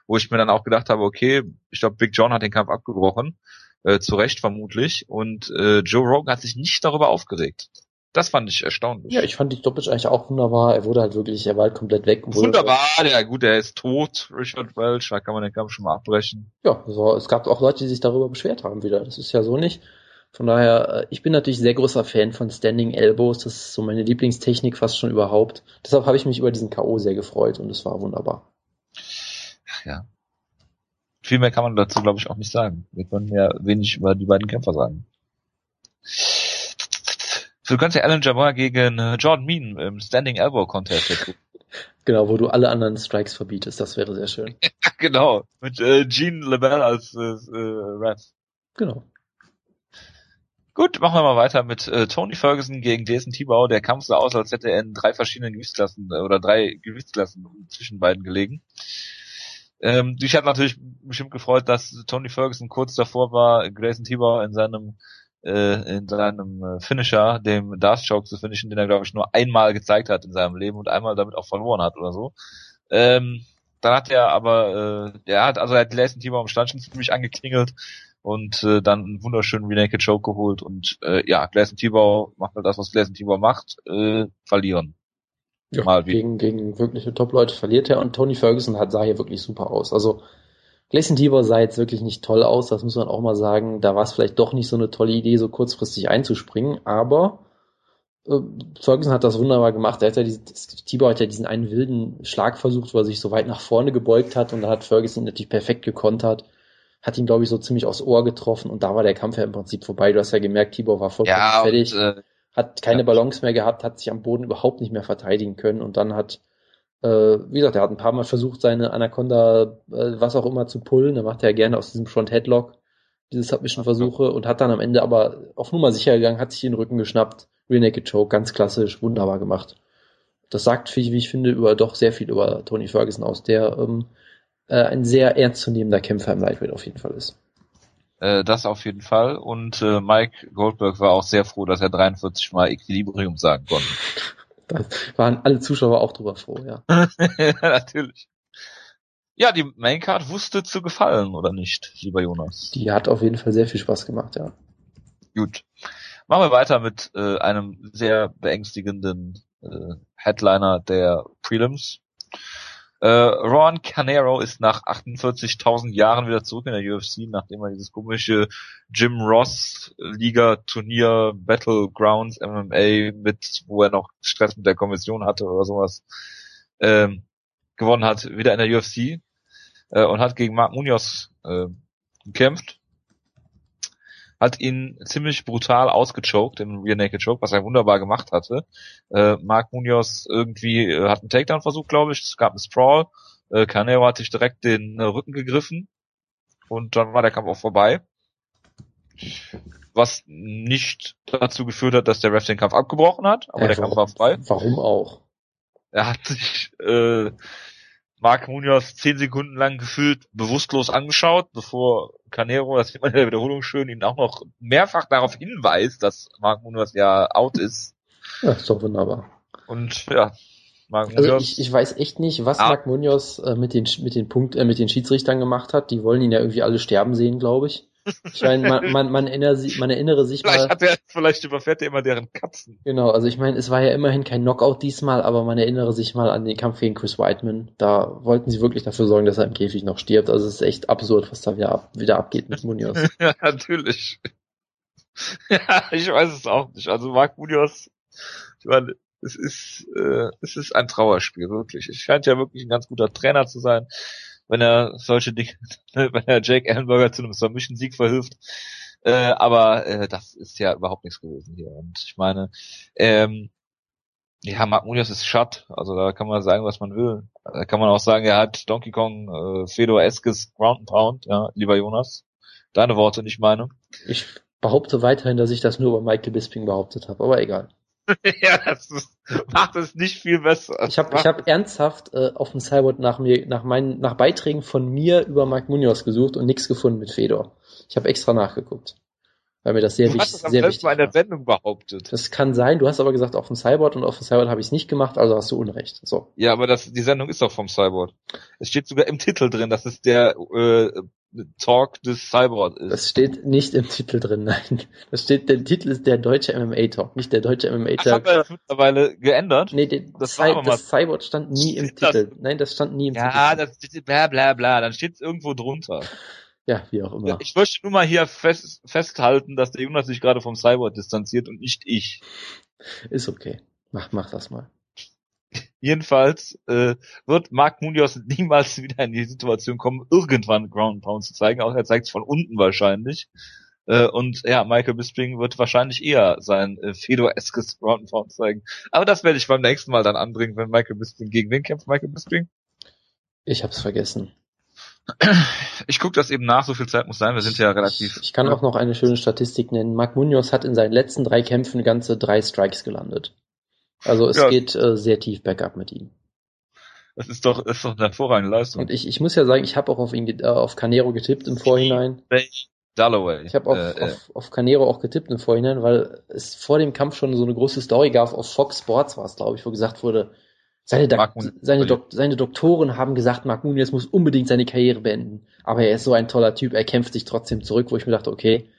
Wo ich mir dann auch gedacht habe, okay, ich glaube, Big John hat den Kampf abgebrochen, äh, zu Recht vermutlich, und äh, Joe Rogan hat sich nicht darüber aufgeregt. Das fand ich erstaunlich. Ja, ich fand die Doppel eigentlich auch wunderbar. Er wurde halt wirklich, er war halt komplett weg. Wunderbar, ja gut, er ist tot, Richard Welch, da kann man den Kampf schon mal abbrechen. Ja, so, es gab auch Leute, die sich darüber beschwert haben wieder. Das ist ja so nicht. Von daher, äh, ich bin natürlich sehr großer Fan von Standing Elbows. Das ist so meine Lieblingstechnik fast schon überhaupt. Deshalb habe ich mich über diesen K.O. sehr gefreut und es war wunderbar. Ja. Viel mehr kann man dazu, glaube ich, auch nicht sagen. Wir können ja wenig über die beiden Kämpfer sagen. Du kannst ja Alan Jabbar gegen äh, Jordan Mean im Standing Elbow Contest Genau, wo du alle anderen Strikes verbietest, das wäre sehr schön. genau, mit äh, Gene LeBell als äh, äh, Ref. Genau. Gut, machen wir mal weiter mit äh, Tony Ferguson gegen Jason Tibau. Der Kampf sah aus, als hätte er in drei verschiedenen Gewichtsklassen äh, oder drei Gewichtsklassen zwischen beiden gelegen. Ähm, dich hat natürlich bestimmt gefreut, dass Tony Ferguson kurz davor war, Jason Tibau in seinem äh, in seinem äh, Finisher, dem Darth Choke zu finishen, den er glaube ich nur einmal gezeigt hat in seinem Leben und einmal damit auch verloren hat oder so. Ähm, dann hat er aber, äh, er hat also er hat Jason Tibau im Stand schon ziemlich angeklingelt und äh, dann einen wunderschönen Renaked Choke geholt und äh, ja, Gleason Tibau macht halt das, was Gleason Tibau macht, äh, verlieren. Ja, Mal wie. gegen, gegen wirkliche Top-Leute verliert er und Tony Ferguson hat, sah hier wirklich super aus. Also Gleason Tibau sah jetzt wirklich nicht toll aus, das muss man auch mal sagen. Da war es vielleicht doch nicht so eine tolle Idee, so kurzfristig einzuspringen, aber äh, Ferguson hat das wunderbar gemacht. Er hat ja diesen, Tibau hat ja diesen einen wilden Schlag versucht, wo er sich so weit nach vorne gebeugt hat und da hat Ferguson natürlich perfekt gekontert hat ihn, glaube ich, so ziemlich aufs Ohr getroffen und da war der Kampf ja im Prinzip vorbei. Du hast ja gemerkt, Tibor war vollkommen ja, fertig, und, äh, hat keine ja. Balance mehr gehabt, hat sich am Boden überhaupt nicht mehr verteidigen können und dann hat, äh, wie gesagt, er hat ein paar Mal versucht, seine Anaconda, äh, was auch immer zu pullen. Er macht ja gerne aus diesem Front Headlock diese Submission-Versuche und hat dann am Ende aber auf Nummer sicher gegangen, hat sich den Rücken geschnappt, Real Naked Choke, ganz klassisch, wunderbar gemacht. Das sagt, wie ich finde, über doch sehr viel über Tony Ferguson aus, der ähm, äh, ein sehr ernstzunehmender Kämpfer im Lightweight auf jeden Fall ist. Äh, das auf jeden Fall. Und äh, Mike Goldberg war auch sehr froh, dass er 43 Mal Equilibrium sagen konnte. Da waren alle Zuschauer auch drüber froh, ja. ja, natürlich. Ja, die Maincard wusste zu gefallen, oder nicht, lieber Jonas? Die hat auf jeden Fall sehr viel Spaß gemacht, ja. Gut. Machen wir weiter mit äh, einem sehr beängstigenden äh, Headliner der Prelims. Äh, Ron Canero ist nach 48.000 Jahren wieder zurück in der UFC, nachdem er dieses komische Jim Ross Liga Turnier Battlegrounds MMA mit, wo er noch Stress mit der Kommission hatte oder sowas, ähm, gewonnen hat, wieder in der UFC äh, und hat gegen Mark Munoz äh, gekämpft hat ihn ziemlich brutal ausgechoked im Rear Naked Choke, was er wunderbar gemacht hatte. Äh, Mark Munoz irgendwie äh, hat einen Takedown versucht, glaube ich. Es gab einen Sprawl. Äh, Canero hat sich direkt den äh, Rücken gegriffen und dann war der Kampf auch vorbei. Was nicht dazu geführt hat, dass der Ref den Kampf abgebrochen hat, aber ja, der Kampf war frei. Warum auch? Er hat sich äh, Mark Munoz zehn Sekunden lang gefühlt bewusstlos angeschaut, bevor Canero, das sieht man in der Wiederholung schön, ihn auch noch mehrfach darauf hinweist, dass Mark Munoz ja out ist. Ja, ist doch wunderbar. Und ja, Mark also Munoz. Also ich, ich weiß echt nicht, was ah. Mark Munoz äh, mit den mit den Punkt äh, mit den Schiedsrichtern gemacht hat. Die wollen ihn ja irgendwie alle sterben sehen, glaube ich. Ich meine, man, man, man, erinnere, man erinnere sich vielleicht mal. Hat er, vielleicht überfährt er immer deren Katzen. Genau, also ich meine, es war ja immerhin kein Knockout diesmal, aber man erinnere sich mal an den Kampf gegen Chris Whiteman. Da wollten sie wirklich dafür sorgen, dass er im Käfig noch stirbt. Also es ist echt absurd, was da wieder, ab, wieder abgeht mit Munoz. ja, natürlich. ja, ich weiß es auch nicht. Also Mark Munoz, ich meine, es ist, äh, es ist ein Trauerspiel, wirklich. Es scheint ja wirklich ein ganz guter Trainer zu sein wenn er solche Dinge, wenn er Jake Ellenberger zu einem Submission-Sieg verhilft. Äh, aber äh, das ist ja überhaupt nichts gewesen hier. Und ich meine, ähm, ja, Mark Munoz ist Shut, also da kann man sagen, was man will. Da kann man auch sagen, er hat Donkey Kong äh, Fedor Eskes Ground and Pound, ja, lieber Jonas. Deine Worte, nicht meine. Ich behaupte weiterhin, dass ich das nur über Michael Bisping behauptet habe, aber egal. ja, das ist, macht es nicht viel besser. Ich habe ich hab ernsthaft äh, auf dem Cyborg nach mir, nach meinen, nach Beiträgen von mir über Mark Munoz gesucht und nichts gefunden mit Fedor. Ich habe extra nachgeguckt. Weil mir das sehr, du wichtig, sehr wichtig war. in der Sendung behauptet. Das kann sein, du hast aber gesagt auf dem Cyborg und auf dem Cyborg habe ich es nicht gemacht, also hast du Unrecht. So. Ja, aber das, die Sendung ist doch vom Cyborg. Es steht sogar im Titel drin, dass es der äh, Talk des Cyborg ist. Das steht nicht im Titel drin, nein. Das steht, der Titel ist der deutsche MMA Talk, nicht der deutsche MMA Talk. Ach, hat er das mittlerweile geändert? Nee, den, das, Cy das Cyborg stand nie im Titel. Das? Nein, das stand nie im ja, Titel. Ja, das bla bla bla, dann steht es irgendwo drunter. Ja, wie auch immer. Ich möchte nur mal hier fest, festhalten, dass der Jonas sich gerade vom Cyborg distanziert und nicht ich. Ist okay. Mach, mach das mal. Jedenfalls äh, wird Mark Munoz niemals wieder in die Situation kommen, irgendwann Ground Pound zu zeigen, auch er zeigt es von unten wahrscheinlich. Äh, und ja, Michael Bisping wird wahrscheinlich eher sein äh, Fedor-eskes Ground Pound zeigen. Aber das werde ich beim nächsten Mal dann anbringen, wenn Michael Bisping gegen wen kämpft Michael Bisping? Ich hab's vergessen. Ich gucke das eben nach, so viel Zeit muss sein, wir sind ja relativ. Ich kann auch noch eine schöne Statistik nennen. Mark Munoz hat in seinen letzten drei Kämpfen ganze drei Strikes gelandet. Also es ja. geht äh, sehr tief bergab mit ihm. Das ist doch, das ist doch eine hervorragende Leistung. Und ich, ich muss ja sagen, ich habe auch auf ihn äh, auf Canero getippt im Vorhinein. Dalloway. Ich habe auf, äh, auf, auf Canero auch getippt im Vorhinein, weil es vor dem Kampf schon so eine große Story gab, auf Fox Sports war es, glaube ich, wo gesagt wurde, seine, seine, Dok seine Doktoren haben gesagt, Mark Mooney muss unbedingt seine Karriere beenden. Aber er ist so ein toller Typ, er kämpft sich trotzdem zurück, wo ich mir dachte, okay,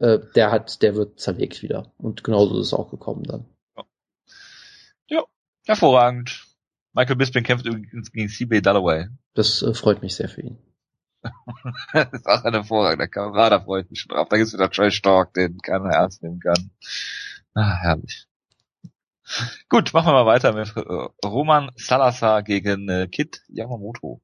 äh, der hat, der wird zerlegt wieder. Und genauso ist es auch gekommen dann. Hervorragend. Michael Bisping kämpft übrigens gegen CB Dalloway. Das äh, freut mich sehr für ihn. das ist auch ein hervorragender Kampf. Ah, da freut mich schon drauf. Da gibt's wieder Trash Talk, den keiner ernst nehmen kann. Ah, herrlich. Gut, machen wir mal weiter mit äh, Roman Salazar gegen äh, Kit Yamamoto.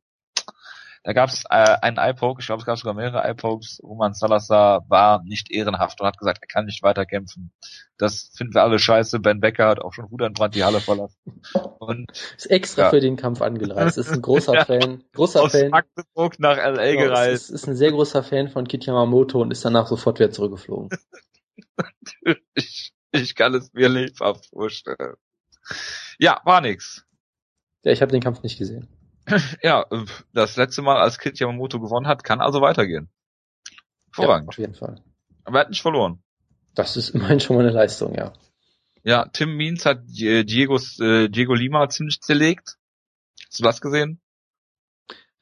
Da gab es äh, einen Eye-Poke, ich glaube, es gab sogar mehrere Eye-Pokes. Roman Salazar war nicht ehrenhaft und hat gesagt, er kann nicht weiter kämpfen. Das finden wir alle scheiße. Ben Becker hat auch schon Brand die Halle verlassen. Und, ist extra ja. für den Kampf angereist. Ist ein großer ja, Fan. Großer aus Fan. Magdeburg nach L.A. Genau, gereist. Ist, ist ein sehr großer Fan von Kit Yamamoto und ist danach sofort wieder zurückgeflogen. Natürlich. Ich kann es mir lebhaft vorstellen. Ja, war nix. Ja, ich habe den Kampf nicht gesehen. ja, das letzte Mal, als Kit Yamamoto gewonnen hat, kann also weitergehen. Vorrangig. Ja, auf jeden Fall. Aber er hat nicht verloren. Das ist immerhin schon mal eine Leistung, ja. Ja, Tim Means hat äh, Diegos, äh, Diego Lima ziemlich zerlegt. Hast du das gesehen?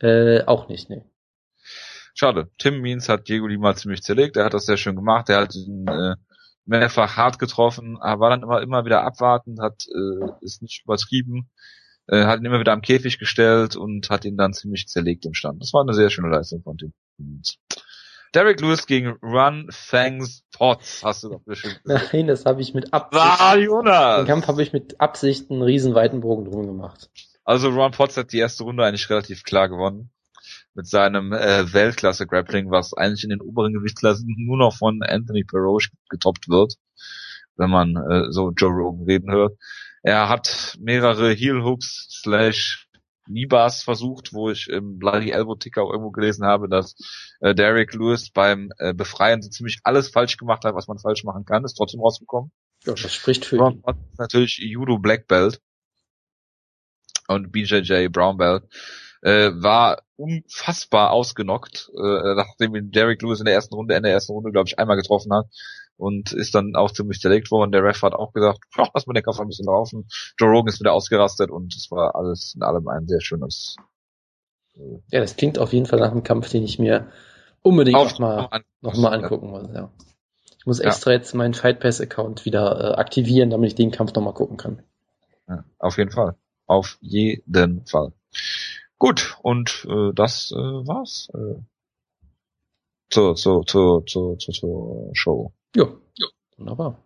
Äh, auch nicht, nee. Schade. Tim Means hat Diego Lima ziemlich zerlegt. Er hat das sehr schön gemacht. Er hat ihn äh, mehrfach hart getroffen, aber war dann immer, immer wieder abwartend, hat äh, ist nicht übertrieben, äh, hat ihn immer wieder am Käfig gestellt und hat ihn dann ziemlich zerlegt im Stand. Das war eine sehr schöne Leistung von Tim Means. Derek Lewis gegen Run Fangs Potts, hast du doch bestimmt. Nein, das habe ich mit Absicht. Ah, Jonas! Den Kampf habe ich mit Absicht einen riesen weiten Bogen drum gemacht. Also Ron Potts hat die erste Runde eigentlich relativ klar gewonnen mit seinem äh, Weltklasse-Grappling, was eigentlich in den oberen Gewichtsklassen nur noch von Anthony Peroche getoppt wird, wenn man äh, so Joe Rogan reden hört. Er hat mehrere Heel-Hooks slash Nibas versucht, wo ich im Bloody Elbow Ticker auch irgendwo gelesen habe, dass äh, Derek Lewis beim äh, Befreien so ziemlich alles falsch gemacht hat, was man falsch machen kann, ist trotzdem rausgekommen. Ja, das spricht für ihn. Natürlich Judo Black Belt und BJJ Brown Belt äh, war unfassbar ausgenockt, äh, nachdem ihn Derek Lewis in der ersten Runde, in der ersten Runde, glaube ich, einmal getroffen hat und ist dann auch ziemlich zerlegt worden. Der Ref hat auch gesagt, lass mal den Kampf ein bisschen laufen. Joe Rogan ist wieder ausgerastet und es war alles in allem ein sehr schönes. Äh, ja, das klingt auf jeden Fall nach einem Kampf, den ich mir unbedingt noch mal, noch mal angucken muss. Ja. Ich muss extra ja. jetzt meinen Fight Pass Account wieder äh, aktivieren, damit ich den Kampf noch mal gucken kann. Ja, auf jeden Fall. Auf jeden Fall. Gut, und äh, das äh, war's äh, zur, zur, zur, zur, zur, zur Show. Ja, ja, wunderbar.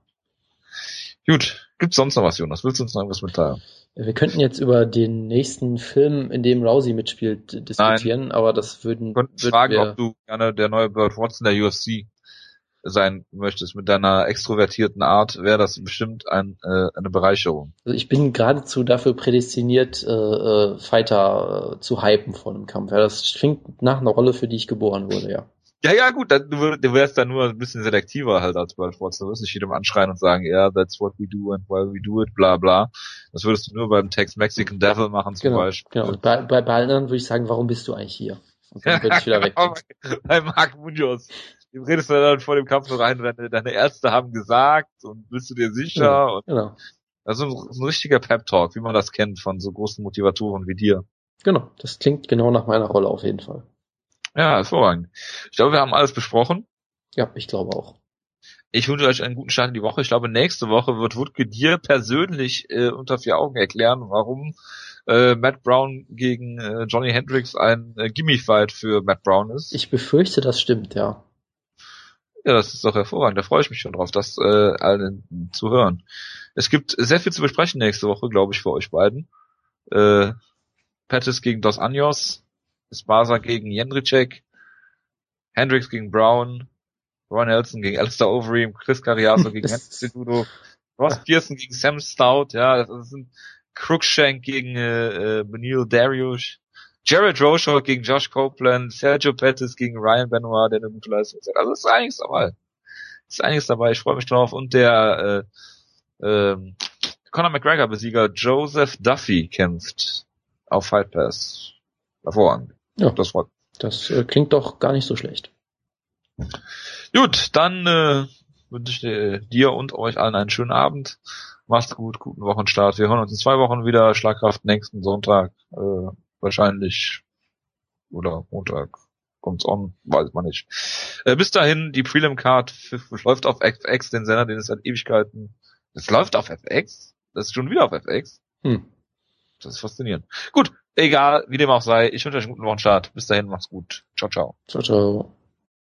Gut, gibt's sonst noch was, Jonas? Willst du uns noch irgendwas mitteilen? Wir könnten jetzt über den nächsten Film, in dem Rousey mitspielt, diskutieren, Nein. aber das würden. Wir könnten fragen, ob du gerne der neue Bird Watson der UFC sein möchtest mit deiner extrovertierten Art, wäre das bestimmt ein, äh, eine Bereicherung. Also ich bin geradezu dafür prädestiniert, äh, äh, Fighter äh, zu hypen vor einem Kampf. Ja, das klingt nach einer Rolle, für die ich geboren wurde, ja. Ja, ja, gut, dann, du, du wärst dann nur ein bisschen selektiver halt als World Wars. Du wirst nicht jedem anschreien und sagen, ja, yeah, that's what we do and why we do it, bla bla. Das würdest du nur beim Text Mexican Devil machen zum genau, Beispiel. Genau, und bei, bei, bei allen würde ich sagen, warum bist du eigentlich hier? Und dann würde ich wieder weg. bei Mark Munoz. Du redest du dann vor dem Kampf so rein, deine, deine Ärzte haben gesagt und bist du dir sicher? Ja, und genau. Also ein, ein richtiger Pep-Talk, wie man das kennt von so großen Motivatoren wie dir. Genau, das klingt genau nach meiner Rolle auf jeden Fall. Ja, hervorragend. Ich glaube, wir haben alles besprochen. Ja, ich glaube auch. Ich wünsche euch einen guten Start in die Woche. Ich glaube, nächste Woche wird Wutke dir persönlich äh, unter vier Augen erklären, warum äh, Matt Brown gegen äh, Johnny Hendricks ein äh, Gimme-Fight für Matt Brown ist. Ich befürchte, das stimmt, ja. Ja, das ist doch hervorragend. Da freue ich mich schon drauf, das äh, allen zu hören. Es gibt sehr viel zu besprechen nächste Woche, glaube ich, für euch beiden. Äh, Pettis gegen Dos Anjos, Esparza gegen Jendricek, Hendricks gegen Brown, Ron Nelson gegen Alistair Overeem, Chris Cariaso gegen Henry Ross Pearson gegen Sam Stout, ja, das sind Crookshank gegen äh, äh, Benil Darius, Jared Roshaw gegen Josh Copeland, Sergio Pettis gegen Ryan Benoit, der eine gute Leistung hat. Also ist einiges dabei. Ist einiges dabei, ich freue mich drauf. Und der äh, äh, Conor McGregor-Besieger Joseph Duffy kämpft auf Fight Pass. Hervorragend. Ja, das freut Das äh, klingt doch gar nicht so schlecht. Gut, dann äh, wünsche ich äh, dir und euch allen einen schönen Abend. Macht's gut, guten Wochenstart. Wir hören uns in zwei Wochen wieder. Schlagkraft nächsten Sonntag. Äh, wahrscheinlich. Oder Montag. Kommt's on, weiß man nicht. Äh, bis dahin, die Prelim Card läuft auf FX, den Sender, den es seit Ewigkeiten. Das läuft auf FX? Das ist schon wieder auf FX? Hm. Das ist faszinierend. Gut, egal, wie dem auch sei. Ich wünsche euch einen guten Wochenstart. Bis dahin, macht's gut. Ciao, ciao. Ciao, ciao.